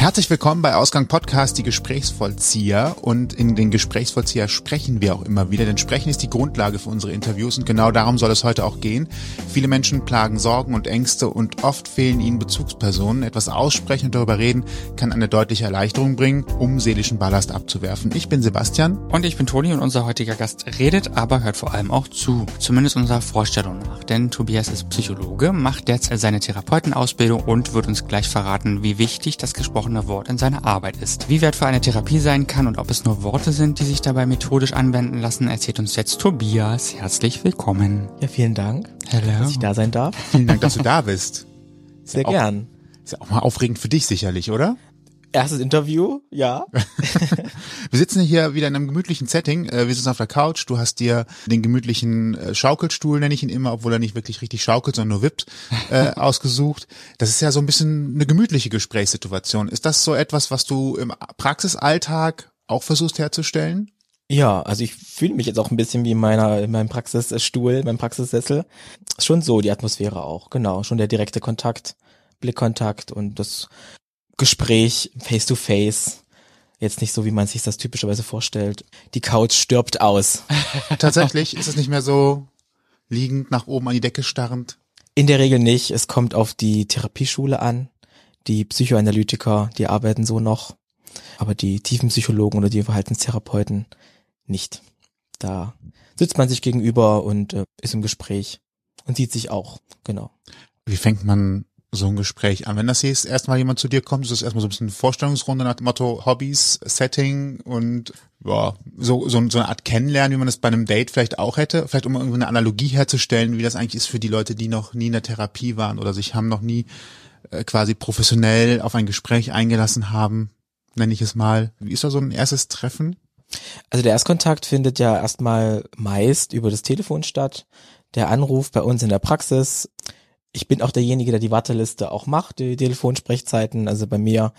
Herzlich willkommen bei Ausgang Podcast, die Gesprächsvollzieher. Und in den Gesprächsvollzieher sprechen wir auch immer wieder, denn Sprechen ist die Grundlage für unsere Interviews und genau darum soll es heute auch gehen. Viele Menschen plagen Sorgen und Ängste und oft fehlen ihnen Bezugspersonen. Etwas aussprechen und darüber reden kann eine deutliche Erleichterung bringen, um seelischen Ballast abzuwerfen. Ich bin Sebastian. Und ich bin Toni und unser heutiger Gast redet, aber hört vor allem auch zu. Zumindest unserer Vorstellung nach. Denn Tobias ist Psychologe, macht derzeit seine Therapeutenausbildung und wird uns gleich verraten, wie wichtig das gesprochene Wort in seiner Arbeit ist. Wie wertvoll eine Therapie sein kann und ob es nur Worte sind, die sich dabei methodisch anwenden lassen, erzählt uns jetzt Tobias. Herzlich willkommen. Ja, vielen Dank, Hello. dass ich da sein darf. Vielen Dank, dass du da bist. Sehr auch- gern. Ist ja auch mal aufregend für dich sicherlich, oder? Erstes Interview, ja. Wir sitzen hier wieder in einem gemütlichen Setting. Äh, Wir sitzen auf der Couch. Du hast dir den gemütlichen äh, Schaukelstuhl, nenne ich ihn immer, obwohl er nicht wirklich richtig schaukelt, sondern nur wippt, äh, ausgesucht. Das ist ja so ein bisschen eine gemütliche Gesprächssituation. Ist das so etwas, was du im Praxisalltag auch versuchst herzustellen? Ja, also ich fühle mich jetzt auch ein bisschen wie in meiner, in meinem Praxisstuhl, meinem Praxissessel. Schon so, die Atmosphäre auch, genau. Schon der direkte Kontakt, Blickkontakt und das Gespräch face to face. Jetzt nicht so, wie man sich das typischerweise vorstellt. Die Couch stirbt aus. Tatsächlich ist es nicht mehr so liegend nach oben an die Decke starrend. In der Regel nicht. Es kommt auf die Therapieschule an. Die Psychoanalytiker, die arbeiten so noch. Aber die Tiefenpsychologen oder die Verhaltenstherapeuten nicht. Da sitzt man sich gegenüber und äh, ist im Gespräch und sieht sich auch. Genau. Wie fängt man so ein Gespräch an? Wenn das jetzt erstmal jemand zu dir kommt, ist das erstmal so ein bisschen eine Vorstellungsrunde nach dem Motto Hobbys, Setting und ja, so, so, so eine Art Kennenlernen, wie man das bei einem Date vielleicht auch hätte. Vielleicht um irgendwie eine Analogie herzustellen, wie das eigentlich ist für die Leute, die noch nie in der Therapie waren oder sich haben noch nie äh, quasi professionell auf ein Gespräch eingelassen haben, nenne ich es mal. Wie ist da so ein erstes Treffen? Also der Erstkontakt findet ja erstmal meist über das Telefon statt. Der Anruf bei uns in der Praxis. Ich bin auch derjenige, der die Warteliste auch macht, die Telefonsprechzeiten. Also bei mir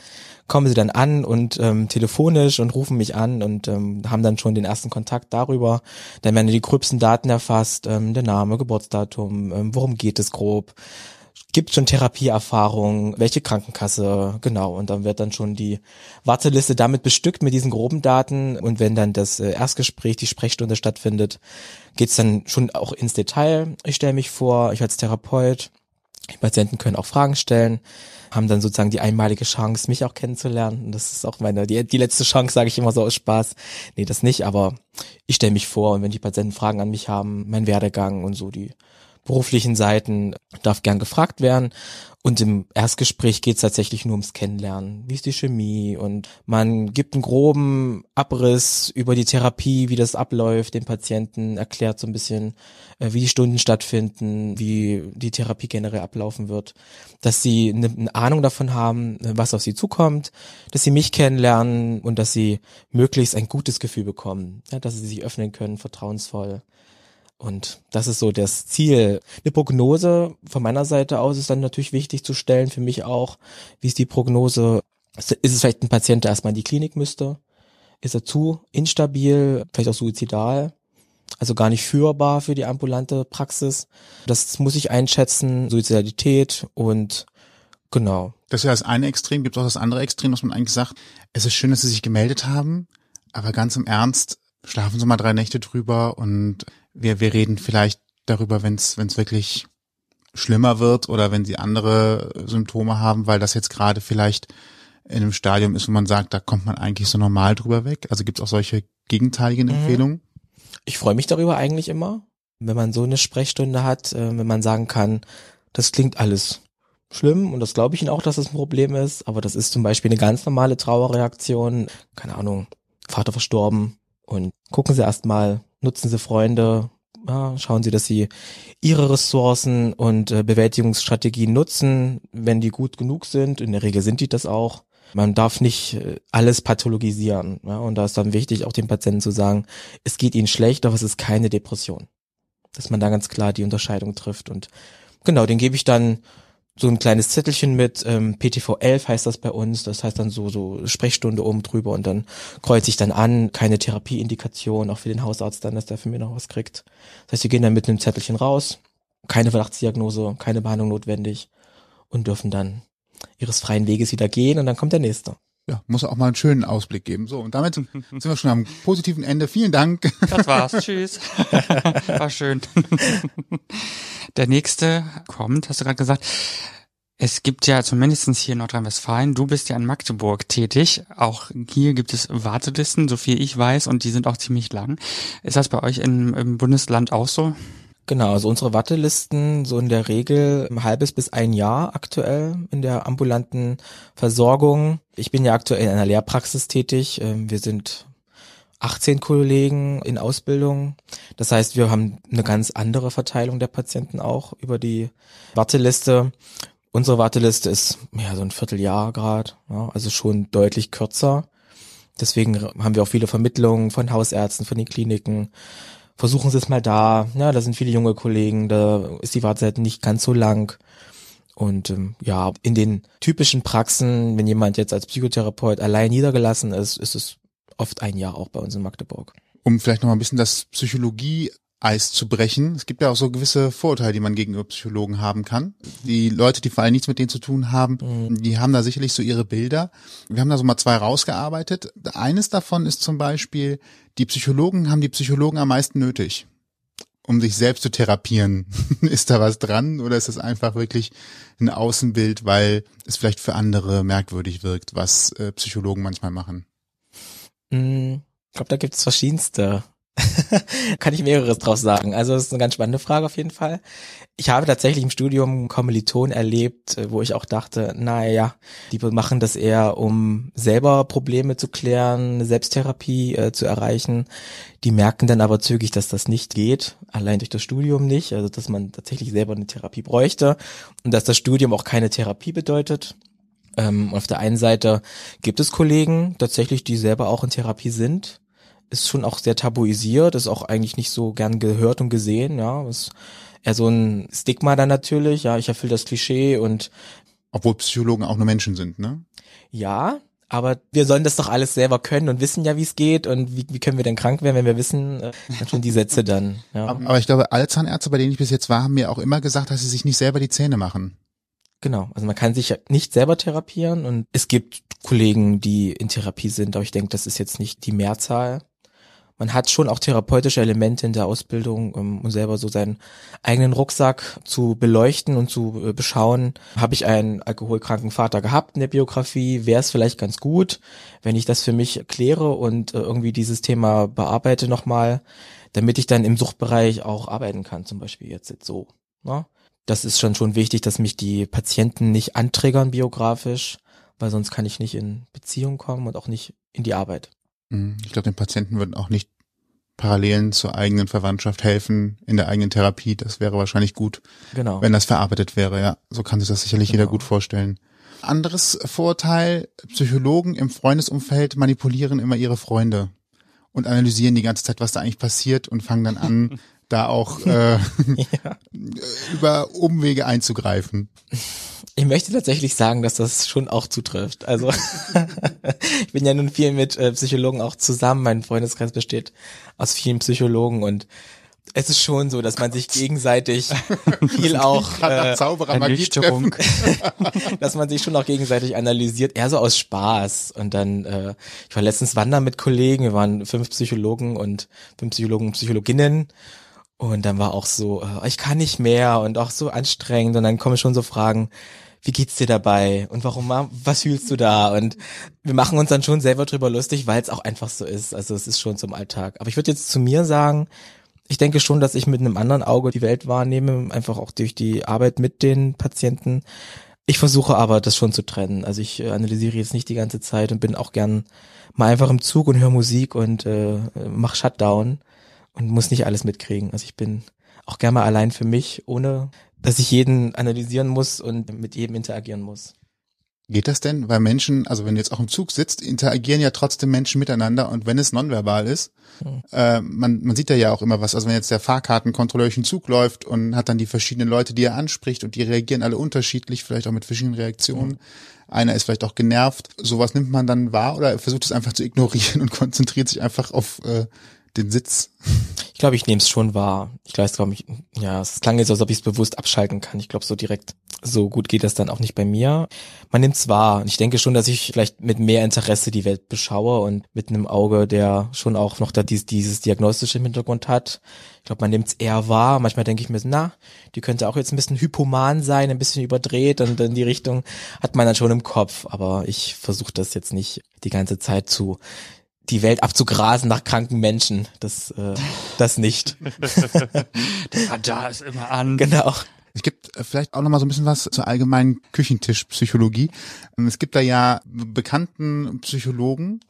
kommen sie dann an und ähm, telefonisch und rufen mich an und ähm, haben dann schon den ersten Kontakt darüber. Dann werden die gröbsten Daten erfasst, ähm, der Name, Geburtsdatum, ähm, worum geht es grob. Gibt schon Therapieerfahrung, welche Krankenkasse, genau. Und dann wird dann schon die Warteliste damit bestückt mit diesen groben Daten. Und wenn dann das äh, Erstgespräch, die Sprechstunde stattfindet, geht's dann schon auch ins Detail. Ich stelle mich vor, ich als Therapeut, die Patienten können auch Fragen stellen, haben dann sozusagen die einmalige Chance, mich auch kennenzulernen. Und das ist auch meine, die, die letzte Chance, sage ich immer so aus Spaß. Nee, das nicht, aber ich stelle mich vor und wenn die Patienten Fragen an mich haben, mein Werdegang und so die beruflichen Seiten darf gern gefragt werden. Und im Erstgespräch geht es tatsächlich nur ums Kennenlernen. Wie ist die Chemie? Und man gibt einen groben Abriss über die Therapie, wie das abläuft, dem Patienten, erklärt so ein bisschen, äh, wie die Stunden stattfinden, wie die Therapie generell ablaufen wird, dass sie eine, Ahnung davon haben, was auf sie zukommt, dass sie mich kennenlernen und dass sie möglichst ein gutes Gefühl bekommen, ja, dass sie sich öffnen können, vertrauensvoll. Und das ist so das Ziel. Eine Prognose von meiner Seite aus ist dann natürlich wichtig zu stellen, für mich auch. Wie ist die Prognose? Ist es vielleicht ein Patient, der erstmal in die Klinik müsste? Ist er zu instabil, vielleicht auch suizidal? Also gar nicht führbar für die ambulante Praxis. Das muss ich einschätzen. Suizidalität und genau. Das ist ja das eine Extrem, gibt auch das andere Extrem, dass man eigentlich sagt, es ist schön, dass Sie sich gemeldet haben, aber ganz im Ernst, schlafen Sie mal drei Nächte drüber und wir, wir reden vielleicht darüber, wenn es wirklich schlimmer wird oder wenn Sie andere Symptome haben, weil das jetzt gerade vielleicht in einem Stadium ist, wo man sagt, da kommt man eigentlich so normal drüber weg. Also gibt es auch solche gegenteiligen Mhm. Empfehlungen? Ich freue mich darüber eigentlich immer, wenn man so eine Sprechstunde hat, äh, wenn man sagen kann, das klingt alles schlimm und das glaube ich Ihnen auch, dass es ein Problem ist, aber das ist zum Beispiel eine ganz normale Trauerreaktion, keine Ahnung, Vater verstorben und gucken Sie erstmal, nutzen Sie Freunde, ja, schauen Sie, dass Sie Ihre Ressourcen und äh, Bewältigungsstrategien nutzen, wenn die gut genug sind, in der Regel sind die das auch. Man darf nicht äh, alles pathologisieren. Ja, und da ist dann wichtig, auch dem Patienten zu sagen, es geht ihnen schlecht, aber es ist keine Depression. Dass man da ganz klar die Unterscheidung trifft. Und genau, den gebe ich dann so ein kleines Zettelchen mit, ähm, PTV 11 heißt das bei uns, das heißt dann so, so Sprechstunde oben drüber und dann kreuze ich dann an, keine Therapieindikation, auch für den Hausarzt dann, dass der für mich noch was kriegt. Das heißt, wir gehen dann mit einem Zettelchen raus, keine Verdachtsdiagnose, keine Behandlung notwendig und dürfen dann ihres freien Weges wieder gehen und dann kommt der nächste. Ja, muss auch mal einen schönen Ausblick geben. So, und damit sind wir schon am positiven Ende. Vielen Dank. Das war's. Tschüss. War schön. Der nächste kommt, hast du gerade gesagt. Es gibt ja zumindestens hier in Nordrhein-Westfalen, du bist ja in Magdeburg tätig. Auch hier gibt es Wartelisten, so viel ich weiß, und die sind auch ziemlich lang. Ist das bei euch in, im Bundesland auch so? Genau, also unsere Wartelisten so in der Regel ein halbes bis ein Jahr aktuell in der ambulanten Versorgung. Ich bin ja aktuell in einer Lehrpraxis tätig. Ähm, wir sind 18 Kollegen in Ausbildung. Das heißt, wir haben eine ganz andere Verteilung der Patienten auch über die Warteliste. Unsere Warteliste ist ja so ein Vierteljahr gerade, ja, also schon deutlich kürzer. Deswegen haben wir auch viele Vermittlungen von Hausärzten, von den Kliniken. Versuchen Sie es mal da. Ja, da sind viele junge Kollegen, da ist die Wartezeit nicht ganz so lang. Und ähm, ja, in den typischen Praxen, wenn jemand jetzt als Psychotherapeut allein niedergelassen ist, ist es oft ein Jahr auch bei uns in Magdeburg. Um vielleicht noch mal ein bisschen das Psychologie Eis zu brechen. Es gibt ja auch so gewisse Vorurteile, die man gegenüber Psychologen haben kann. Die Leute, die vor allem nichts mit denen zu tun haben, mhm. die haben da sicherlich so ihre Bilder. Wir haben da so mal zwei rausgearbeitet. Eines davon ist zum Beispiel, die Psychologen haben die Psychologen am meisten nötig, um sich selbst zu therapieren. ist da was dran oder ist das einfach wirklich ein Außenbild, weil es vielleicht für andere merkwürdig wirkt, was äh, Psychologen manchmal machen? Mhm. Ich glaube, da gibt es verschiedenste Kann ich mehreres draus sagen. Also das ist eine ganz spannende Frage auf jeden Fall. Ich habe tatsächlich im Studium Kommilitonen erlebt, äh, wo ich auch dachte, naja, die machen das eher, um selber Probleme zu klären, eine Selbsttherapie äh, zu erreichen. Die merken dann aber zügig, dass das nicht geht, allein durch das Studium nicht, also dass man tatsächlich selber eine Therapie bräuchte und dass das Studium auch keine Therapie bedeutet. Ähm, auf der einen Seite gibt es Kollegen tatsächlich, die selber auch in Therapie sind ist schon auch sehr tabuisiert, ist auch eigentlich nicht so gern gehört und gesehen, ja. Ist eher so ein Stigma dann natürlich, ja, ich erfülle das Klischee und obwohl Psychologen auch nur Menschen sind, ne? Ja, aber wir sollen das doch alles selber können und wissen ja, wie es geht und wie, wie können wir denn krank werden, wenn wir wissen, äh, schon die Sätze dann. Ja. Aber ich glaube, alle Zahnärzte, bei denen ich bis jetzt war, haben mir auch immer gesagt, dass sie sich nicht selber die Zähne machen. Genau, also man kann sich nicht selber therapieren und es gibt Kollegen, die in Therapie sind, aber ich denke, das ist jetzt nicht die Mehrzahl man hat schon auch therapeutische Elemente in der Ausbildung, um selber so seinen eigenen Rucksack zu beleuchten und zu äh, beschauen. Habe ich einen alkoholkranken Vater gehabt in der Biografie? Wäre es vielleicht ganz gut, wenn ich das für mich kläre und äh, irgendwie dieses Thema bearbeite nochmal, damit ich dann im Suchtbereich auch arbeiten kann, zum Beispiel jetzt, jetzt so. Ne? Das ist schon schon wichtig, dass mich die Patienten nicht antriggern biografisch, weil sonst kann ich nicht in Beziehung kommen und auch nicht in die Arbeit. Mhm. Ich glaube, den Patienten würden auch nicht Parallelen zur eigenen Verwandtschaft helfen in der eigenen Therapie. Das wäre wahrscheinlich gut, genau. wenn das verarbeitet wäre. Ja, so kann sich das sicherlich genau. jeder gut vorstellen. Anderes Vorteil, Psychologen im Freundesumfeld manipulieren immer ihre Freunde und analysieren die ganze Zeit, was da eigentlich passiert und fangen dann an, da auch äh, ja. über Umwege einzugreifen. Ich möchte tatsächlich sagen, dass das schon auch zutrifft. Also ich bin ja nun viel mit äh, Psychologen auch zusammen. Mein Freundeskreis besteht aus vielen Psychologen und es ist schon so, dass man sich gegenseitig viel auch äh, Ernüchterung, dass man sich schon auch gegenseitig analysiert, eher so aus Spaß. Und dann, äh, ich war letztens wandern mit Kollegen, wir waren fünf Psychologen und fünf Psychologen und Psychologinnen und dann war auch so, äh, ich kann nicht mehr und auch so anstrengend. Und dann kommen schon so Fragen, wie geht's dir dabei? Und warum, was fühlst du da? Und wir machen uns dann schon selber drüber lustig, weil es auch einfach so ist. Also es ist schon zum Alltag. Aber ich würde jetzt zu mir sagen, ich denke schon, dass ich mit einem anderen Auge die Welt wahrnehme, einfach auch durch die Arbeit mit den Patienten. Ich versuche aber, das schon zu trennen. Also ich analysiere jetzt nicht die ganze Zeit und bin auch gern mal einfach im Zug und höre Musik und äh, mach Shutdown und muss nicht alles mitkriegen. Also ich bin auch gerne mal allein für mich, ohne dass ich jeden analysieren muss und mit jedem interagieren muss. Geht das denn? Weil Menschen, also wenn du jetzt auch im Zug sitzt, interagieren ja trotzdem Menschen miteinander und wenn es nonverbal ist, hm. äh, man, man sieht da ja auch immer was. Also wenn jetzt der Fahrkartenkontrolleur durch den Zug läuft und hat dann die verschiedenen Leute, die er anspricht und die reagieren alle unterschiedlich, vielleicht auch mit verschiedenen Reaktionen. Hm. Einer ist vielleicht auch genervt. Sowas nimmt man dann wahr oder versucht es einfach zu ignorieren und konzentriert sich einfach auf äh, den Sitz. Ich glaube, ich nehme es schon wahr. Ich glaube ich, ja, es klang jetzt, als ob ich es bewusst abschalten kann. Ich glaube, so direkt, so gut geht das dann auch nicht bei mir. Man nimmt es wahr. Und ich denke schon, dass ich vielleicht mit mehr Interesse die Welt beschaue und mit einem Auge, der schon auch noch da dieses, dieses diagnostische im Hintergrund hat. Ich glaube, man nimmt es eher wahr. Manchmal denke ich mir, na, die könnte auch jetzt ein bisschen hypoman sein, ein bisschen überdreht und in die Richtung hat man dann schon im Kopf. Aber ich versuche das jetzt nicht die ganze Zeit zu die Welt abzugrasen nach kranken Menschen. Das, äh, das nicht. Der Radar ist immer an. Genau. Es gibt äh, vielleicht auch noch mal so ein bisschen was zur allgemeinen Küchentischpsychologie. Ähm, Es gibt da ja bekannten Psychologen,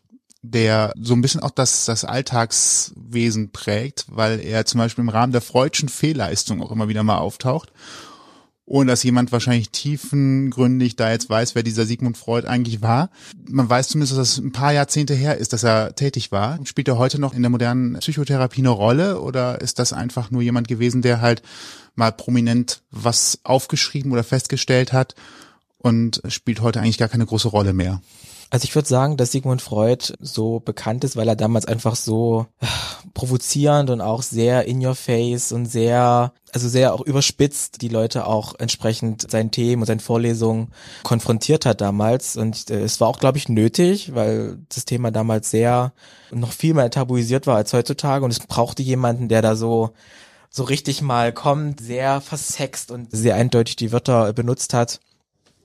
der so ein bisschen auch das, das Alltagswesen prägt, weil er zum Beispiel im Rahmen der freudschen Fehlleistung auch immer wieder mal auftaucht. Ohne dass jemand wahrscheinlich tiefengründig da jetzt weiß, wer dieser Sigmund Freud eigentlich war. Man weiß zumindest, dass es ein paar Jahrzehnte her ist, dass er tätig war. Spielt er heute noch in der modernen Psychotherapie eine Rolle oder ist das einfach nur jemand gewesen, der halt mal prominent was aufgeschrieben oder festgestellt hat und spielt heute eigentlich gar keine große Rolle mehr? Also ich würde sagen, dass Sigmund Freud so bekannt ist, weil er damals einfach so äh, provozierend und auch sehr in your face und sehr, also sehr auch überspitzt die Leute auch entsprechend seinen Themen und seinen Vorlesungen konfrontiert hat damals. Und äh, es war auch, glaube ich, nötig, weil das Thema damals sehr noch viel mehr tabuisiert war als heutzutage und es brauchte jemanden, der da so so richtig mal kommt, sehr versext und sehr eindeutig die Wörter benutzt hat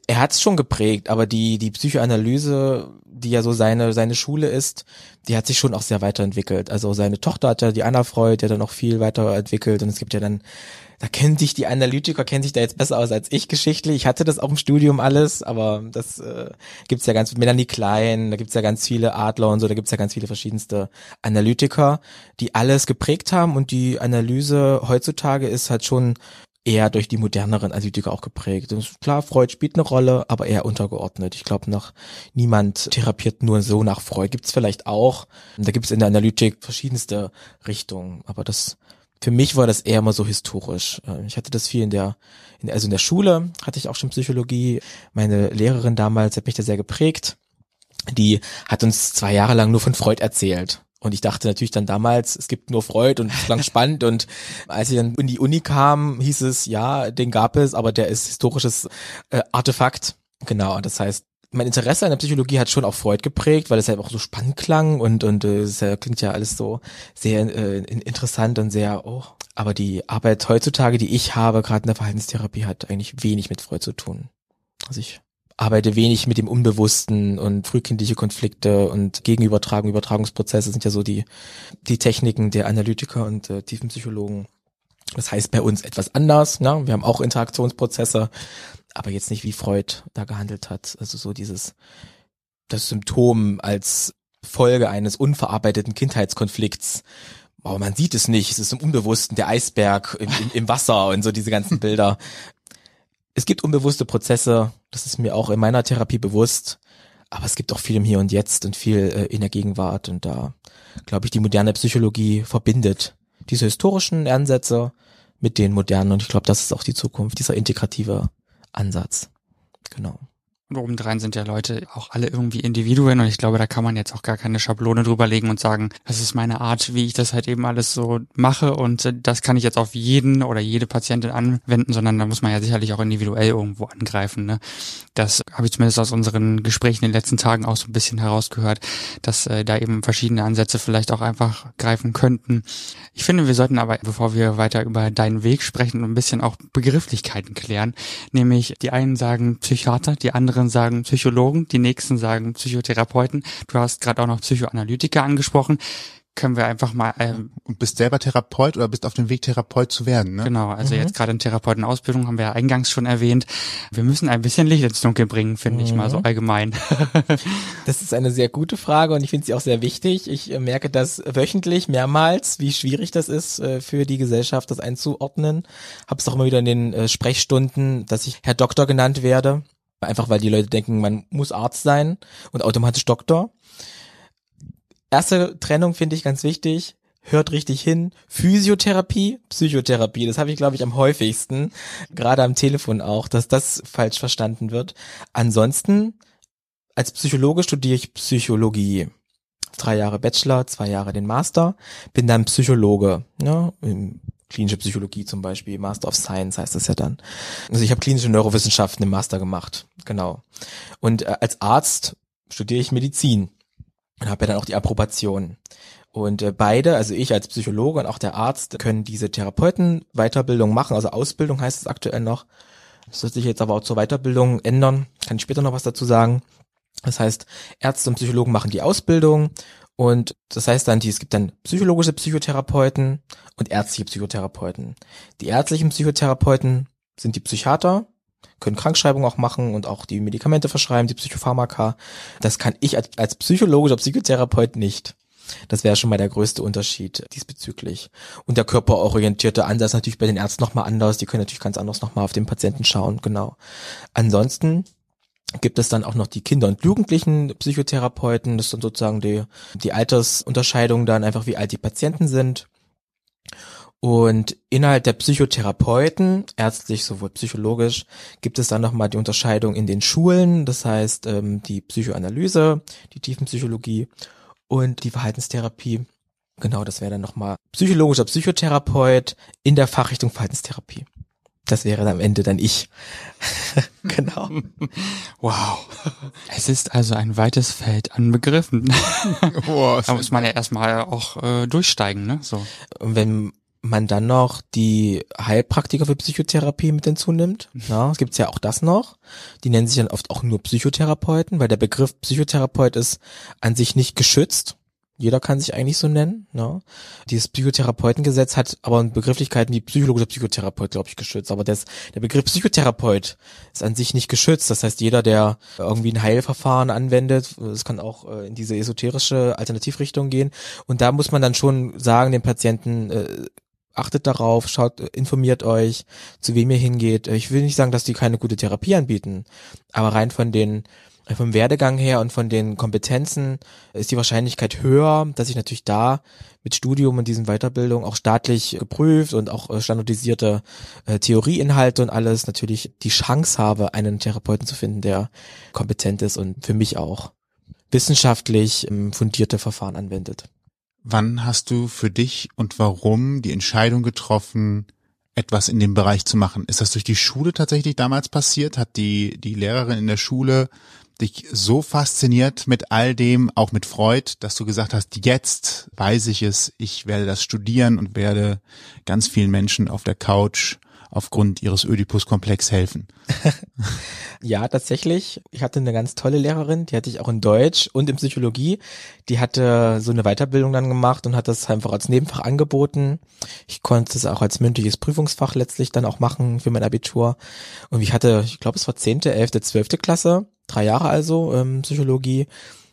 er hat es schon geprägt, aber die die Psychoanalyse, die ja so seine seine Schule ist, die hat sich schon auch sehr weiterentwickelt. Also seine Tochter hat ja die Anna Freud, der dann noch viel weiterentwickelt und es gibt ja dann da kennen sich die Analytiker kennen sich da jetzt besser aus als ich geschichtlich. Ich hatte das auch im Studium alles, aber das äh, gibt's ja ganz Melanie Klein, da gibt's ja ganz viele Adler und so, da gibt's ja ganz viele verschiedenste Analytiker, die alles geprägt haben und die Analyse heutzutage ist halt schon eher durch die moderneren Analytiker auch geprägt. Klar, Freud spielt eine Rolle, aber eher untergeordnet. Ich glaube noch, niemand therapiert nur so nach Freud. Gibt's vielleicht auch. Da gibt's in der Analytik verschiedenste Richtungen, aber das für mich war das eher mal so historisch. Äh, Ich hatte das viel in der, in, also in der Schule hatte ich auch schon Psychologie. Meine Lehrerin damals hat mich da sehr geprägt. Die hat uns zwei Jahre lang nur von Freud erzählt. Und ich dachte natürlich dann damals, es gibt nur Freud und es klang spannend. Und als ich dann in die Uni kam, hieß es, ja, den gab es, aber der ist historisches äh, Artefakt. Genau, das heißt, mein Interesse an der Psychologie hat schon auch Freud geprägt, weil es halt auch so spannend klang und und äh, es äh, klingt ja alles so sehr äh, in- interessant und sehr oh. Aber die Arbeit heutzutage, die ich habe, gerade in der Verhaltenstherapie, hat eigentlich wenig mit Freud zu tun. Also ich arbeite wenig mit dem Unbewussten und frühkindliche Konflikte und Gegenübertragung, Übertragungsprozesse sind ja so die die Techniken der Analytiker und äh, Tiefenpsychologen. Das heißt bei uns etwas anders. Ne? Wir haben auch Interaktionsprozesse, aber jetzt nicht wie Freud da gehandelt hat. Also so dieses das Symptom als Folge eines unverarbeiteten Kindheitskonflikts. Aber man sieht es nicht. Es ist im Unbewussten der Eisberg im, im, im Wasser und so diese ganzen Bilder. Es gibt unbewusste Prozesse. Das ist mir auch in meiner Therapie bewusst. Aber es gibt auch viel im Hier und Jetzt und viel äh, in der Gegenwart. Und da, glaube ich, die moderne Psychologie verbindet diese historischen Ansätze mit den modernen. Und ich glaube, das ist auch die Zukunft, dieser integrative Ansatz. Genau. Und obendrein sind ja Leute auch alle irgendwie Individuen und ich glaube, da kann man jetzt auch gar keine Schablone drüber legen und sagen, das ist meine Art, wie ich das halt eben alles so mache und äh, das kann ich jetzt auf jeden oder jede Patientin anwenden, sondern da muss man ja sicherlich auch individuell irgendwo angreifen. Ne? Das habe ich zumindest aus unseren Gesprächen in den letzten Tagen auch so ein bisschen herausgehört, dass äh, da eben verschiedene Ansätze vielleicht auch einfach greifen könnten. Ich finde, wir sollten aber, bevor wir weiter über deinen Weg sprechen, ein bisschen auch Begrifflichkeiten klären. Nämlich die einen sagen Psychiater, die anderen sagen Psychologen, die nächsten sagen Psychotherapeuten. Du hast gerade auch noch Psychoanalytiker angesprochen. Können wir einfach mal ähm, Und bist selber Therapeut oder bist auf dem Weg, Therapeut zu werden, ne? Genau, also jetzt gerade in Therapeutenausbildung haben wir ja eingangs schon erwähnt. Wir müssen ein bisschen Licht ins Dunkel bringen, finde ich mal so allgemein. Das ist eine sehr gute Frage und ich finde sie auch sehr wichtig. Ich äh, merke das wöchentlich mehrmals, wie schwierig das ist äh, für die Gesellschaft, das einzuordnen. Habe es auch immer wieder in den äh, Sprechstunden, dass ich Herr Doktor genannt werde. Einfach weil die Leute denken, man muss Arzt sein und automatisch Doktor. Erste Trennung finde ich ganz wichtig. Hört richtig hin. Physiotherapie, Psychotherapie. Das habe ich, glaube ich, am häufigsten, gerade am Telefon auch, dass das falsch verstanden wird. Ansonsten, als Psychologe studiere ich Psychologie. drei Jahre Bachelor, zwei Jahre den Master, bin dann Psychologe, in klinische Psychologie zum Beispiel, Master of Science heißt das ja dann. Also ich habe klinische Neurowissenschaften im Master gemacht, genau. Und äh, als Arzt studiere ich Medizin und habe ja dann auch die Approbation. Und äh, beide, also ich als Psychologe und auch der Arzt, können diese Therapeuten Weiterbildung machen, also Ausbildung heißt es aktuell noch. Das wird sich jetzt aber auch zur Weiterbildung ändern, kann ich später noch was dazu sagen. Das heißt, Ärzte und Psychologen machen die Ausbildung und das heißt dann, es gibt dann psychologische Psychotherapeuten und ärztliche Psychotherapeuten. Die ärztlichen Psychotherapeuten sind die Psychiater, können Krankschreibungen auch machen und auch die Medikamente verschreiben, die Psychopharmaka. Das kann ich als, als psychologischer Psychotherapeut nicht. Das wäre schon mal der größte Unterschied diesbezüglich. Und der körperorientierte Ansatz natürlich bei den Ärzten nochmal anders. Die können natürlich ganz anders nochmal auf den Patienten schauen, genau. Ansonsten gibt es dann auch noch die Kinder- und Jugendlichen Psychotherapeuten. Das sind sozusagen die, die Altersunterscheidung dann einfach, wie alt die Patienten sind. Und innerhalb der Psychotherapeuten, ärztlich sowohl psychologisch, gibt es dann nochmal die Unterscheidung in den Schulen, das heißt ähm, die Psychoanalyse, die Tiefenpsychologie und die Verhaltenstherapie. Genau, das wäre dann nochmal psychologischer Psychotherapeut in der Fachrichtung Verhaltenstherapie. Das wäre dann am Ende dann ich. genau. Wow. Es ist also ein weites Feld an Begriffen. Da muss man ja erstmal auch äh, durchsteigen, ne? So. Und wenn man dann noch die Heilpraktiker für Psychotherapie mit hinzunimmt, ja, es gibt's ja auch das noch. Die nennen sich dann oft auch nur Psychotherapeuten, weil der Begriff Psychotherapeut ist an sich nicht geschützt. Jeder kann sich eigentlich so nennen. Ne? Dieses Psychotherapeutengesetz hat aber Begrifflichkeiten wie psychologischer Psychotherapeut, glaube ich, geschützt. Aber das, der Begriff Psychotherapeut ist an sich nicht geschützt. Das heißt, jeder, der irgendwie ein Heilverfahren anwendet, das kann auch äh, in diese esoterische Alternativrichtung gehen. Und da muss man dann schon sagen, dem Patienten, äh, achtet darauf, schaut, informiert euch, zu wem ihr hingeht. Ich will nicht sagen, dass die keine gute Therapie anbieten, aber rein von den vom Werdegang her und von den Kompetenzen ist die Wahrscheinlichkeit höher, dass ich natürlich da mit Studium und diesen Weiterbildung auch staatlich geprüft und auch äh, standardisierte äh, Theorieinhalte und alles natürlich die Chance habe, einen Therapeuten zu finden, der kompetent ist und für mich auch wissenschaftlich ähm, fundierte Verfahren anwendet. Wann hast du für dich und warum die Entscheidung getroffen, etwas in dem Bereich zu machen? Ist das durch die Schule tatsächlich damals passiert? Hat die, die Lehrerin in der Schule dich so fasziniert mit all dem, auch mit Freud, dass du gesagt hast, jetzt weiß ich es, ich werde das studieren und werde ganz vielen Menschen auf der Couch aufgrund ihres Ödipus-Komplex helfen. ja, tatsächlich. Ich hatte eine ganz tolle Lehrerin, die hatte ich auch in Deutsch und in Psychologie. Die hatte so eine Weiterbildung dann gemacht und hat das einfach als Nebenfach angeboten. Ich konnte es auch als mündliches Prüfungsfach letztlich dann auch machen für mein Abitur. Und ich hatte, ich glaube, es war zehnte, elfte, zwölfte Klasse drei Jahre also ähm, Psychologie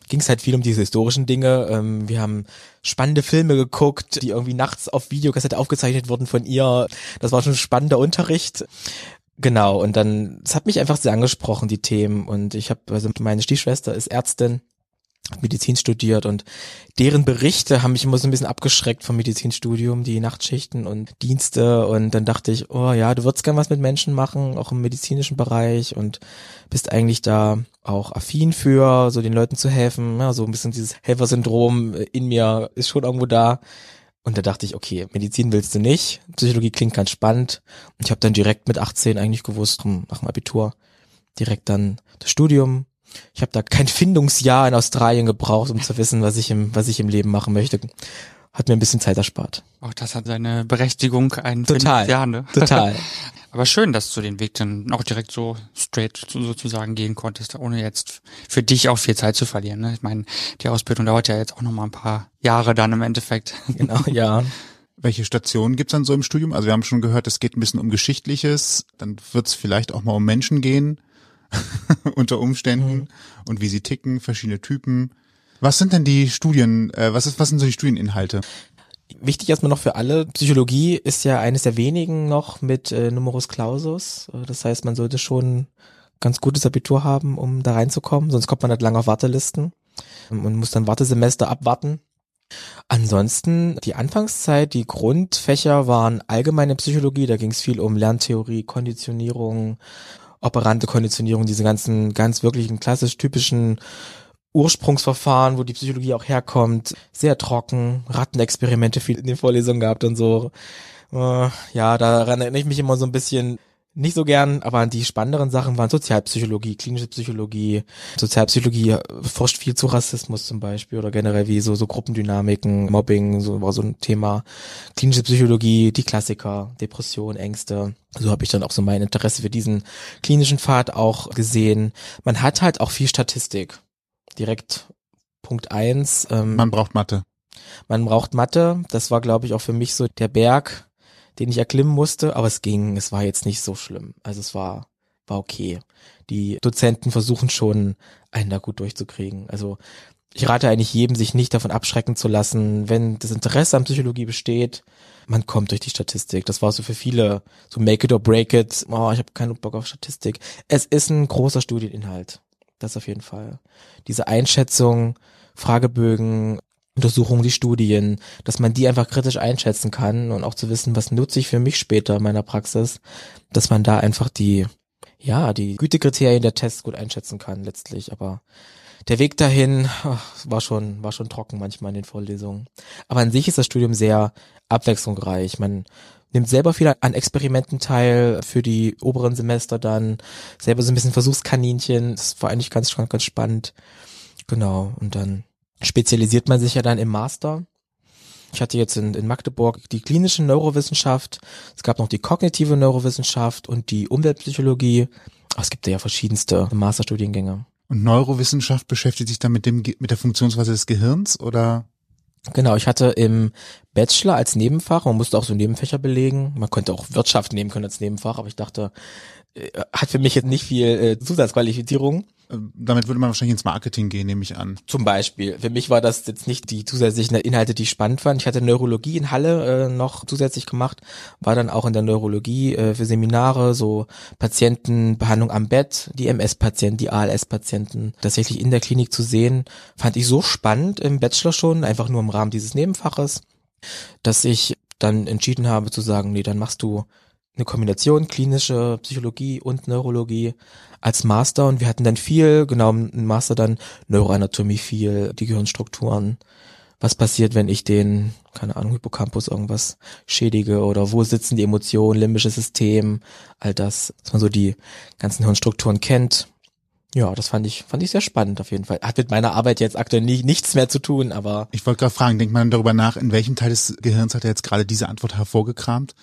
ging es halt viel um diese historischen Dinge. Ähm, wir haben spannende Filme geguckt, die irgendwie nachts auf Videokassette aufgezeichnet wurden von ihr. Das war schon spannender Unterricht. Genau, und dann, es hat mich einfach sehr angesprochen, die Themen. Und ich habe, also meine Stiefschwester ist Ärztin Medizin studiert und deren Berichte haben mich immer so ein bisschen abgeschreckt vom Medizinstudium, die Nachtschichten und Dienste. Und dann dachte ich, oh ja, du würdest gern was mit Menschen machen, auch im medizinischen Bereich und bist eigentlich da auch affin für, so den Leuten zu helfen, ja, so ein bisschen dieses Helfersyndrom in mir ist schon irgendwo da. Und da dachte ich, okay, Medizin willst du nicht, Psychologie klingt ganz spannend. Und ich habe dann direkt mit 18 eigentlich gewusst, nach dem Abitur, direkt dann das Studium ich habe da kein Findungsjahr in Australien gebraucht, um zu wissen, was ich im, was ich im Leben machen möchte. Hat mir ein bisschen Zeit erspart. Auch das hat seine Berechtigung, ein Total. Jahr, ne? Total. Aber schön, dass du den Weg dann auch direkt so straight sozusagen gehen konntest, ohne jetzt für dich auch viel Zeit zu verlieren. Ne? Ich meine, die Ausbildung dauert ja jetzt auch noch mal ein paar Jahre dann im Endeffekt. Genau, ja. Welche Stationen gibt's dann so im Studium? Also wir haben schon gehört, es geht ein bisschen um Geschichtliches, dann wird's vielleicht auch mal um Menschen gehen. unter Umständen mhm. und wie sie ticken, verschiedene Typen. Was sind denn die Studien, äh, was ist, was sind so die Studieninhalte? Wichtig erstmal noch für alle, Psychologie ist ja eines der wenigen noch mit äh, Numerus Clausus. Äh, das heißt, man sollte schon ganz gutes Abitur haben, um da reinzukommen, sonst kommt man nicht lange auf Wartelisten und muss dann Wartesemester abwarten. Ansonsten die Anfangszeit, die Grundfächer waren allgemeine Psychologie, da ging es viel um Lerntheorie, Konditionierung, operante Konditionierung, diese ganzen ganz wirklichen klassisch typischen Ursprungsverfahren, wo die Psychologie auch herkommt, sehr trocken, Rattenexperimente viel in den Vorlesungen gehabt und so. Äh, ja, daran erinnere ich mich immer so ein bisschen nicht so gern, aber die spannenderen Sachen waren Sozialpsychologie, klinische Psychologie. Sozialpsychologie forscht viel zu Rassismus zum Beispiel oder generell wie so, so Gruppendynamiken, Mobbing, so war so ein Thema. Klinische Psychologie, die Klassiker, Depression, Ängste. So habe ich dann auch so mein Interesse für diesen klinischen Pfad auch gesehen. Man hat halt auch viel Statistik. Direkt Punkt eins. Ähm, man braucht Mathe. Man braucht Mathe. Das war, glaube ich, auch für mich so der Berg, den ich erklimmen musste, aber es ging, es war jetzt nicht so schlimm. Also es war, war okay. Die Dozenten versuchen schon, einen da gut durchzukriegen. Also ich rate eigentlich jedem, sich nicht davon abschrecken zu lassen, wenn das Interesse an Psychologie besteht, man kommt durch die Statistik. Das war so für viele so make it or break it. Oh, ich habe keinen Bock auf Statistik. Es ist ein großer Studieninhalt. Das auf jeden Fall. Diese Einschätzung, Fragebögen, Untersuchungen, die Studien, dass man die einfach kritisch einschätzen kann und auch zu wissen, was nutze ich für mich später in meiner Praxis, dass man da einfach die, ja, die Gütekriterien der Tests gut einschätzen kann letztlich, aber der Weg dahin ach, war schon, war schon trocken manchmal in den Vorlesungen. Aber an sich ist das Studium sehr abwechslungsreich. Man nimmt selber viel an Experimenten teil für die oberen Semester dann, selber so ein bisschen Versuchskaninchen. Das war eigentlich ganz, ganz spannend. Genau. Und dann spezialisiert man sich ja dann im Master. Ich hatte jetzt in, in Magdeburg die klinische Neurowissenschaft, es gab noch die kognitive Neurowissenschaft und die Umweltpsychologie. Es gibt ja verschiedenste Masterstudiengänge. Und Neurowissenschaft beschäftigt sich dann mit dem mit der Funktionsweise des Gehirns oder? Genau, ich hatte im Bachelor als Nebenfach, man musste auch so Nebenfächer belegen. Man könnte auch Wirtschaft nehmen können als Nebenfach, aber ich dachte, hat für mich jetzt nicht viel äh, Zusatzqualifizierung. Ähm, damit würde man wahrscheinlich ins Marketing gehen, nehme ich an. Zum Beispiel. Für mich war das jetzt nicht die zusätzlichen Inhalte, die ich spannend fand. Ich hatte Neurologie in Halle äh, noch zusätzlich gemacht, war dann auch in der Neurologie äh, für Seminare, so Patientenbehandlung am Bett, die MS-Patienten, die ALS-Patienten tatsächlich in der Klinik zu sehen, fand ich so spannend im Bachelor schon, einfach nur im Rahmen dieses Nebenfaches, dass ich dann entschieden habe zu sagen, nee, dann machst du eine Kombination klinische Psychologie und Neurologie als Master und wir hatten dann viel, genau im Master dann Neuroanatomie viel, die Gehirnstrukturen. Was passiert, wenn ich den, keine Ahnung, Hippocampus irgendwas schädige oder wo sitzen die Emotionen, limbisches System, all das, dass man so die ganzen Hirnstrukturen kennt. Ja, das fand ich, fand ich sehr spannend auf jeden Fall. Hat mit meiner Arbeit jetzt aktuell nie, nichts mehr zu tun, aber. Ich wollte gerade fragen, denkt man darüber nach, in welchem Teil des Gehirns hat er jetzt gerade diese Antwort hervorgekramt?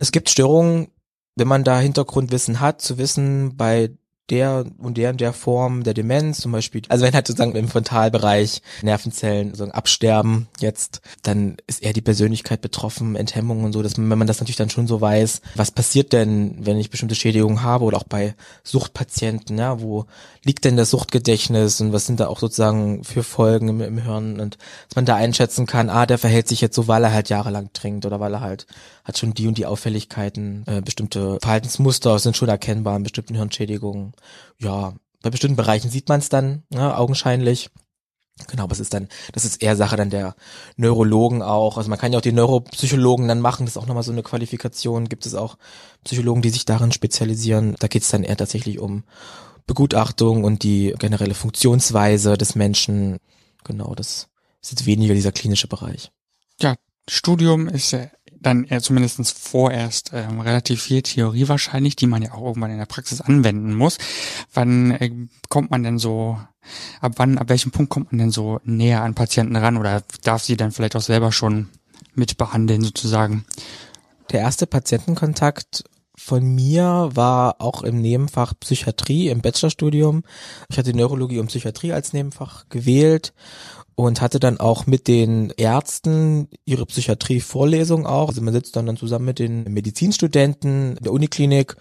Es gibt Störungen, wenn man da Hintergrundwissen hat, zu wissen, bei der und der und der Form der Demenz, zum Beispiel, also wenn halt sozusagen im Frontalbereich Nervenzellen sozusagen absterben jetzt, dann ist eher die Persönlichkeit betroffen, Enthemmung und so, dass man, wenn man das natürlich dann schon so weiß, was passiert denn, wenn ich bestimmte Schädigungen habe oder auch bei Suchtpatienten, ja, wo liegt denn das Suchtgedächtnis und was sind da auch sozusagen für Folgen im, im Hirn und dass man da einschätzen kann, ah, der verhält sich jetzt so, weil er halt jahrelang trinkt oder weil er halt hat schon die und die Auffälligkeiten, äh, bestimmte Verhaltensmuster sind schon erkennbar in bestimmten Hirnschädigungen ja, bei bestimmten Bereichen sieht man es dann, ja, augenscheinlich. Genau, aber es ist dann, das ist eher Sache dann der Neurologen auch. Also man kann ja auch die Neuropsychologen dann machen, das ist auch nochmal so eine Qualifikation. Gibt es auch Psychologen, die sich darin spezialisieren. Da geht es dann eher tatsächlich um Begutachtung und die generelle Funktionsweise des Menschen. Genau, das ist jetzt weniger dieser klinische Bereich. Ja, Studium ist ja dann eher zumindest vorerst ähm, relativ viel Theorie wahrscheinlich, die man ja auch irgendwann in der Praxis anwenden muss. Wann äh, kommt man denn so, ab wann, ab welchem Punkt kommt man denn so näher an Patienten ran oder darf sie dann vielleicht auch selber schon mit behandeln sozusagen? Der erste Patientenkontakt von mir war auch im Nebenfach Psychiatrie im Bachelorstudium. Ich hatte Neurologie und Psychiatrie als Nebenfach gewählt und hatte dann auch mit den Ärzten ihre Psychiatrie-Vorlesung auch. Also man sitzt dann, dann zusammen mit den Medizinstudenten der Uniklinik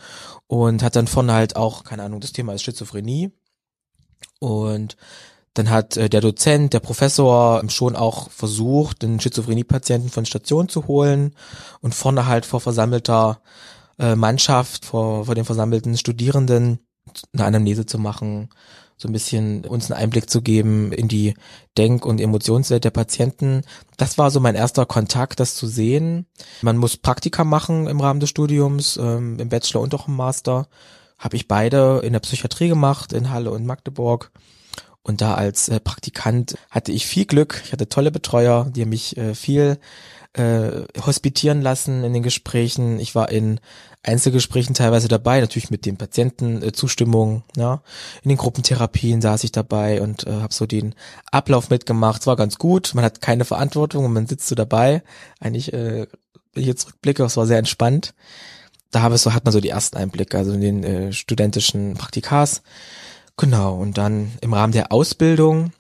und hat dann vorne halt auch, keine Ahnung, das Thema ist Schizophrenie. Und dann hat äh, der Dozent, der Professor schon auch versucht, den Schizophrenie-Patienten von Station zu holen und vorne halt vor versammelter äh, Mannschaft, vor, vor den versammelten Studierenden eine Anamnese zu machen, so ein bisschen uns einen Einblick zu geben in die Denk- und Emotionswelt der Patienten. Das war so mein erster Kontakt, das zu sehen. Man muss Praktika machen im Rahmen des Studiums, ähm, im Bachelor und auch im Master. Habe ich beide in der Psychiatrie gemacht, in Halle und Magdeburg. Und da als äh, Praktikant hatte ich viel Glück. Ich hatte tolle Betreuer, die mich äh, viel äh, hospitieren lassen in den Gesprächen. Ich war in Einzelgesprächen teilweise dabei, natürlich mit den Patienten äh, Zustimmung, ja. In den Gruppentherapien saß ich dabei und äh, habe so den Ablauf mitgemacht. Es war ganz gut. Man hat keine Verantwortung und man sitzt so dabei. Eigentlich, äh, wenn ich jetzt rückblicke, es war sehr entspannt. Da habe ich so, hat man so die ersten Einblicke, also in den äh, studentischen Praktikas. Genau. Und dann im Rahmen der Ausbildung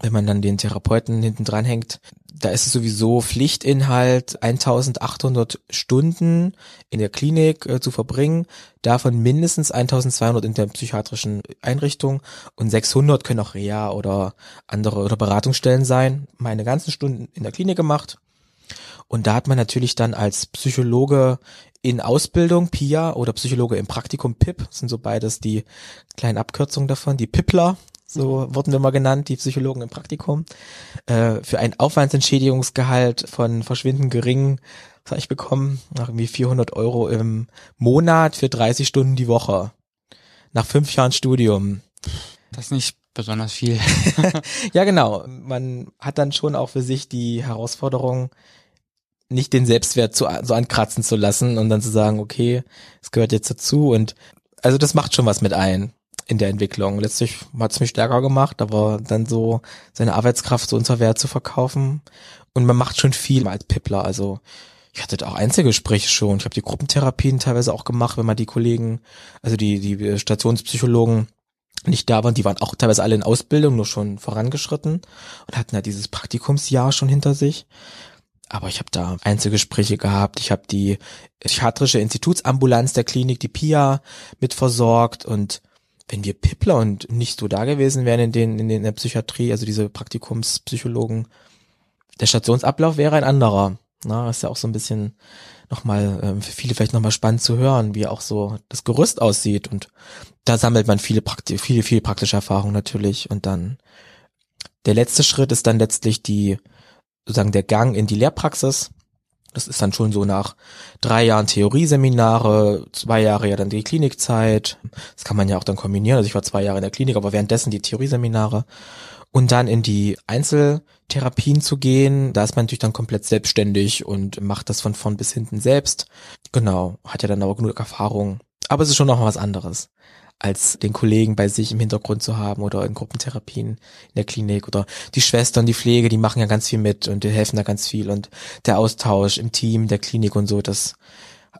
wenn man dann den Therapeuten hinten dran hängt, da ist es sowieso Pflichtinhalt, 1800 Stunden in der Klinik äh, zu verbringen, davon mindestens 1200 in der psychiatrischen Einrichtung und 600 können auch Reha oder andere oder Beratungsstellen sein. Meine ganzen Stunden in der Klinik gemacht. Und da hat man natürlich dann als Psychologe in Ausbildung, PIA, oder Psychologe im Praktikum, PIP, sind so beides die kleinen Abkürzungen davon, die PIPler, so wurden wir mal genannt, die Psychologen im Praktikum, äh, für ein Aufwandsentschädigungsgehalt von verschwindend gering, was habe ich bekommen, nach irgendwie 400 Euro im Monat für 30 Stunden die Woche. Nach fünf Jahren Studium. Das ist nicht besonders viel. ja, genau. Man hat dann schon auch für sich die Herausforderung, nicht den Selbstwert zu, so ankratzen zu lassen und dann zu sagen, okay, es gehört jetzt dazu und also das macht schon was mit ein in der Entwicklung. Letztlich hat es mich stärker gemacht, aber dann so seine Arbeitskraft so unter Wert zu verkaufen. Und man macht schon viel als Pippler. Also ich hatte da auch Einzelgespräche schon. Ich habe die Gruppentherapien teilweise auch gemacht, wenn man die Kollegen, also die, die Stationspsychologen nicht da waren, die waren auch teilweise alle in Ausbildung, nur schon vorangeschritten und hatten ja dieses Praktikumsjahr schon hinter sich. Aber ich habe da Einzelgespräche gehabt. Ich habe die psychiatrische Institutsambulanz der Klinik, die PIA, mit versorgt und wenn wir Pippler und nicht so da gewesen wären in den, in, den, in der Psychiatrie, also diese Praktikumspsychologen, der Stationsablauf wäre ein anderer. Na, ist ja auch so ein bisschen nochmal, ähm, für viele vielleicht nochmal spannend zu hören, wie auch so das Gerüst aussieht. Und da sammelt man viele, Prakti viele, viele praktische Erfahrungen natürlich. Und dann der letzte Schritt ist dann letztlich die, sozusagen der Gang in die Lehrpraxis. Das ist dann schon so nach drei Jahren Theorieseminare, zwei Jahre ja dann die Klinikzeit. Das kann man ja auch dann kombinieren. Also ich war zwei Jahre in der Klinik, aber währenddessen die Theorieseminare. Und dann in die Einzeltherapien zu gehen, da ist man natürlich dann komplett selbstständig und macht das von vorn bis hinten selbst. Genau, hat ja dann aber genug Erfahrung. Aber es ist schon noch was anderes als den Kollegen bei sich im Hintergrund zu haben oder in Gruppentherapien in der Klinik. Oder die Schwestern, die Pflege, die machen ja ganz viel mit und die helfen da ganz viel. Und der Austausch im Team, der Klinik und so, das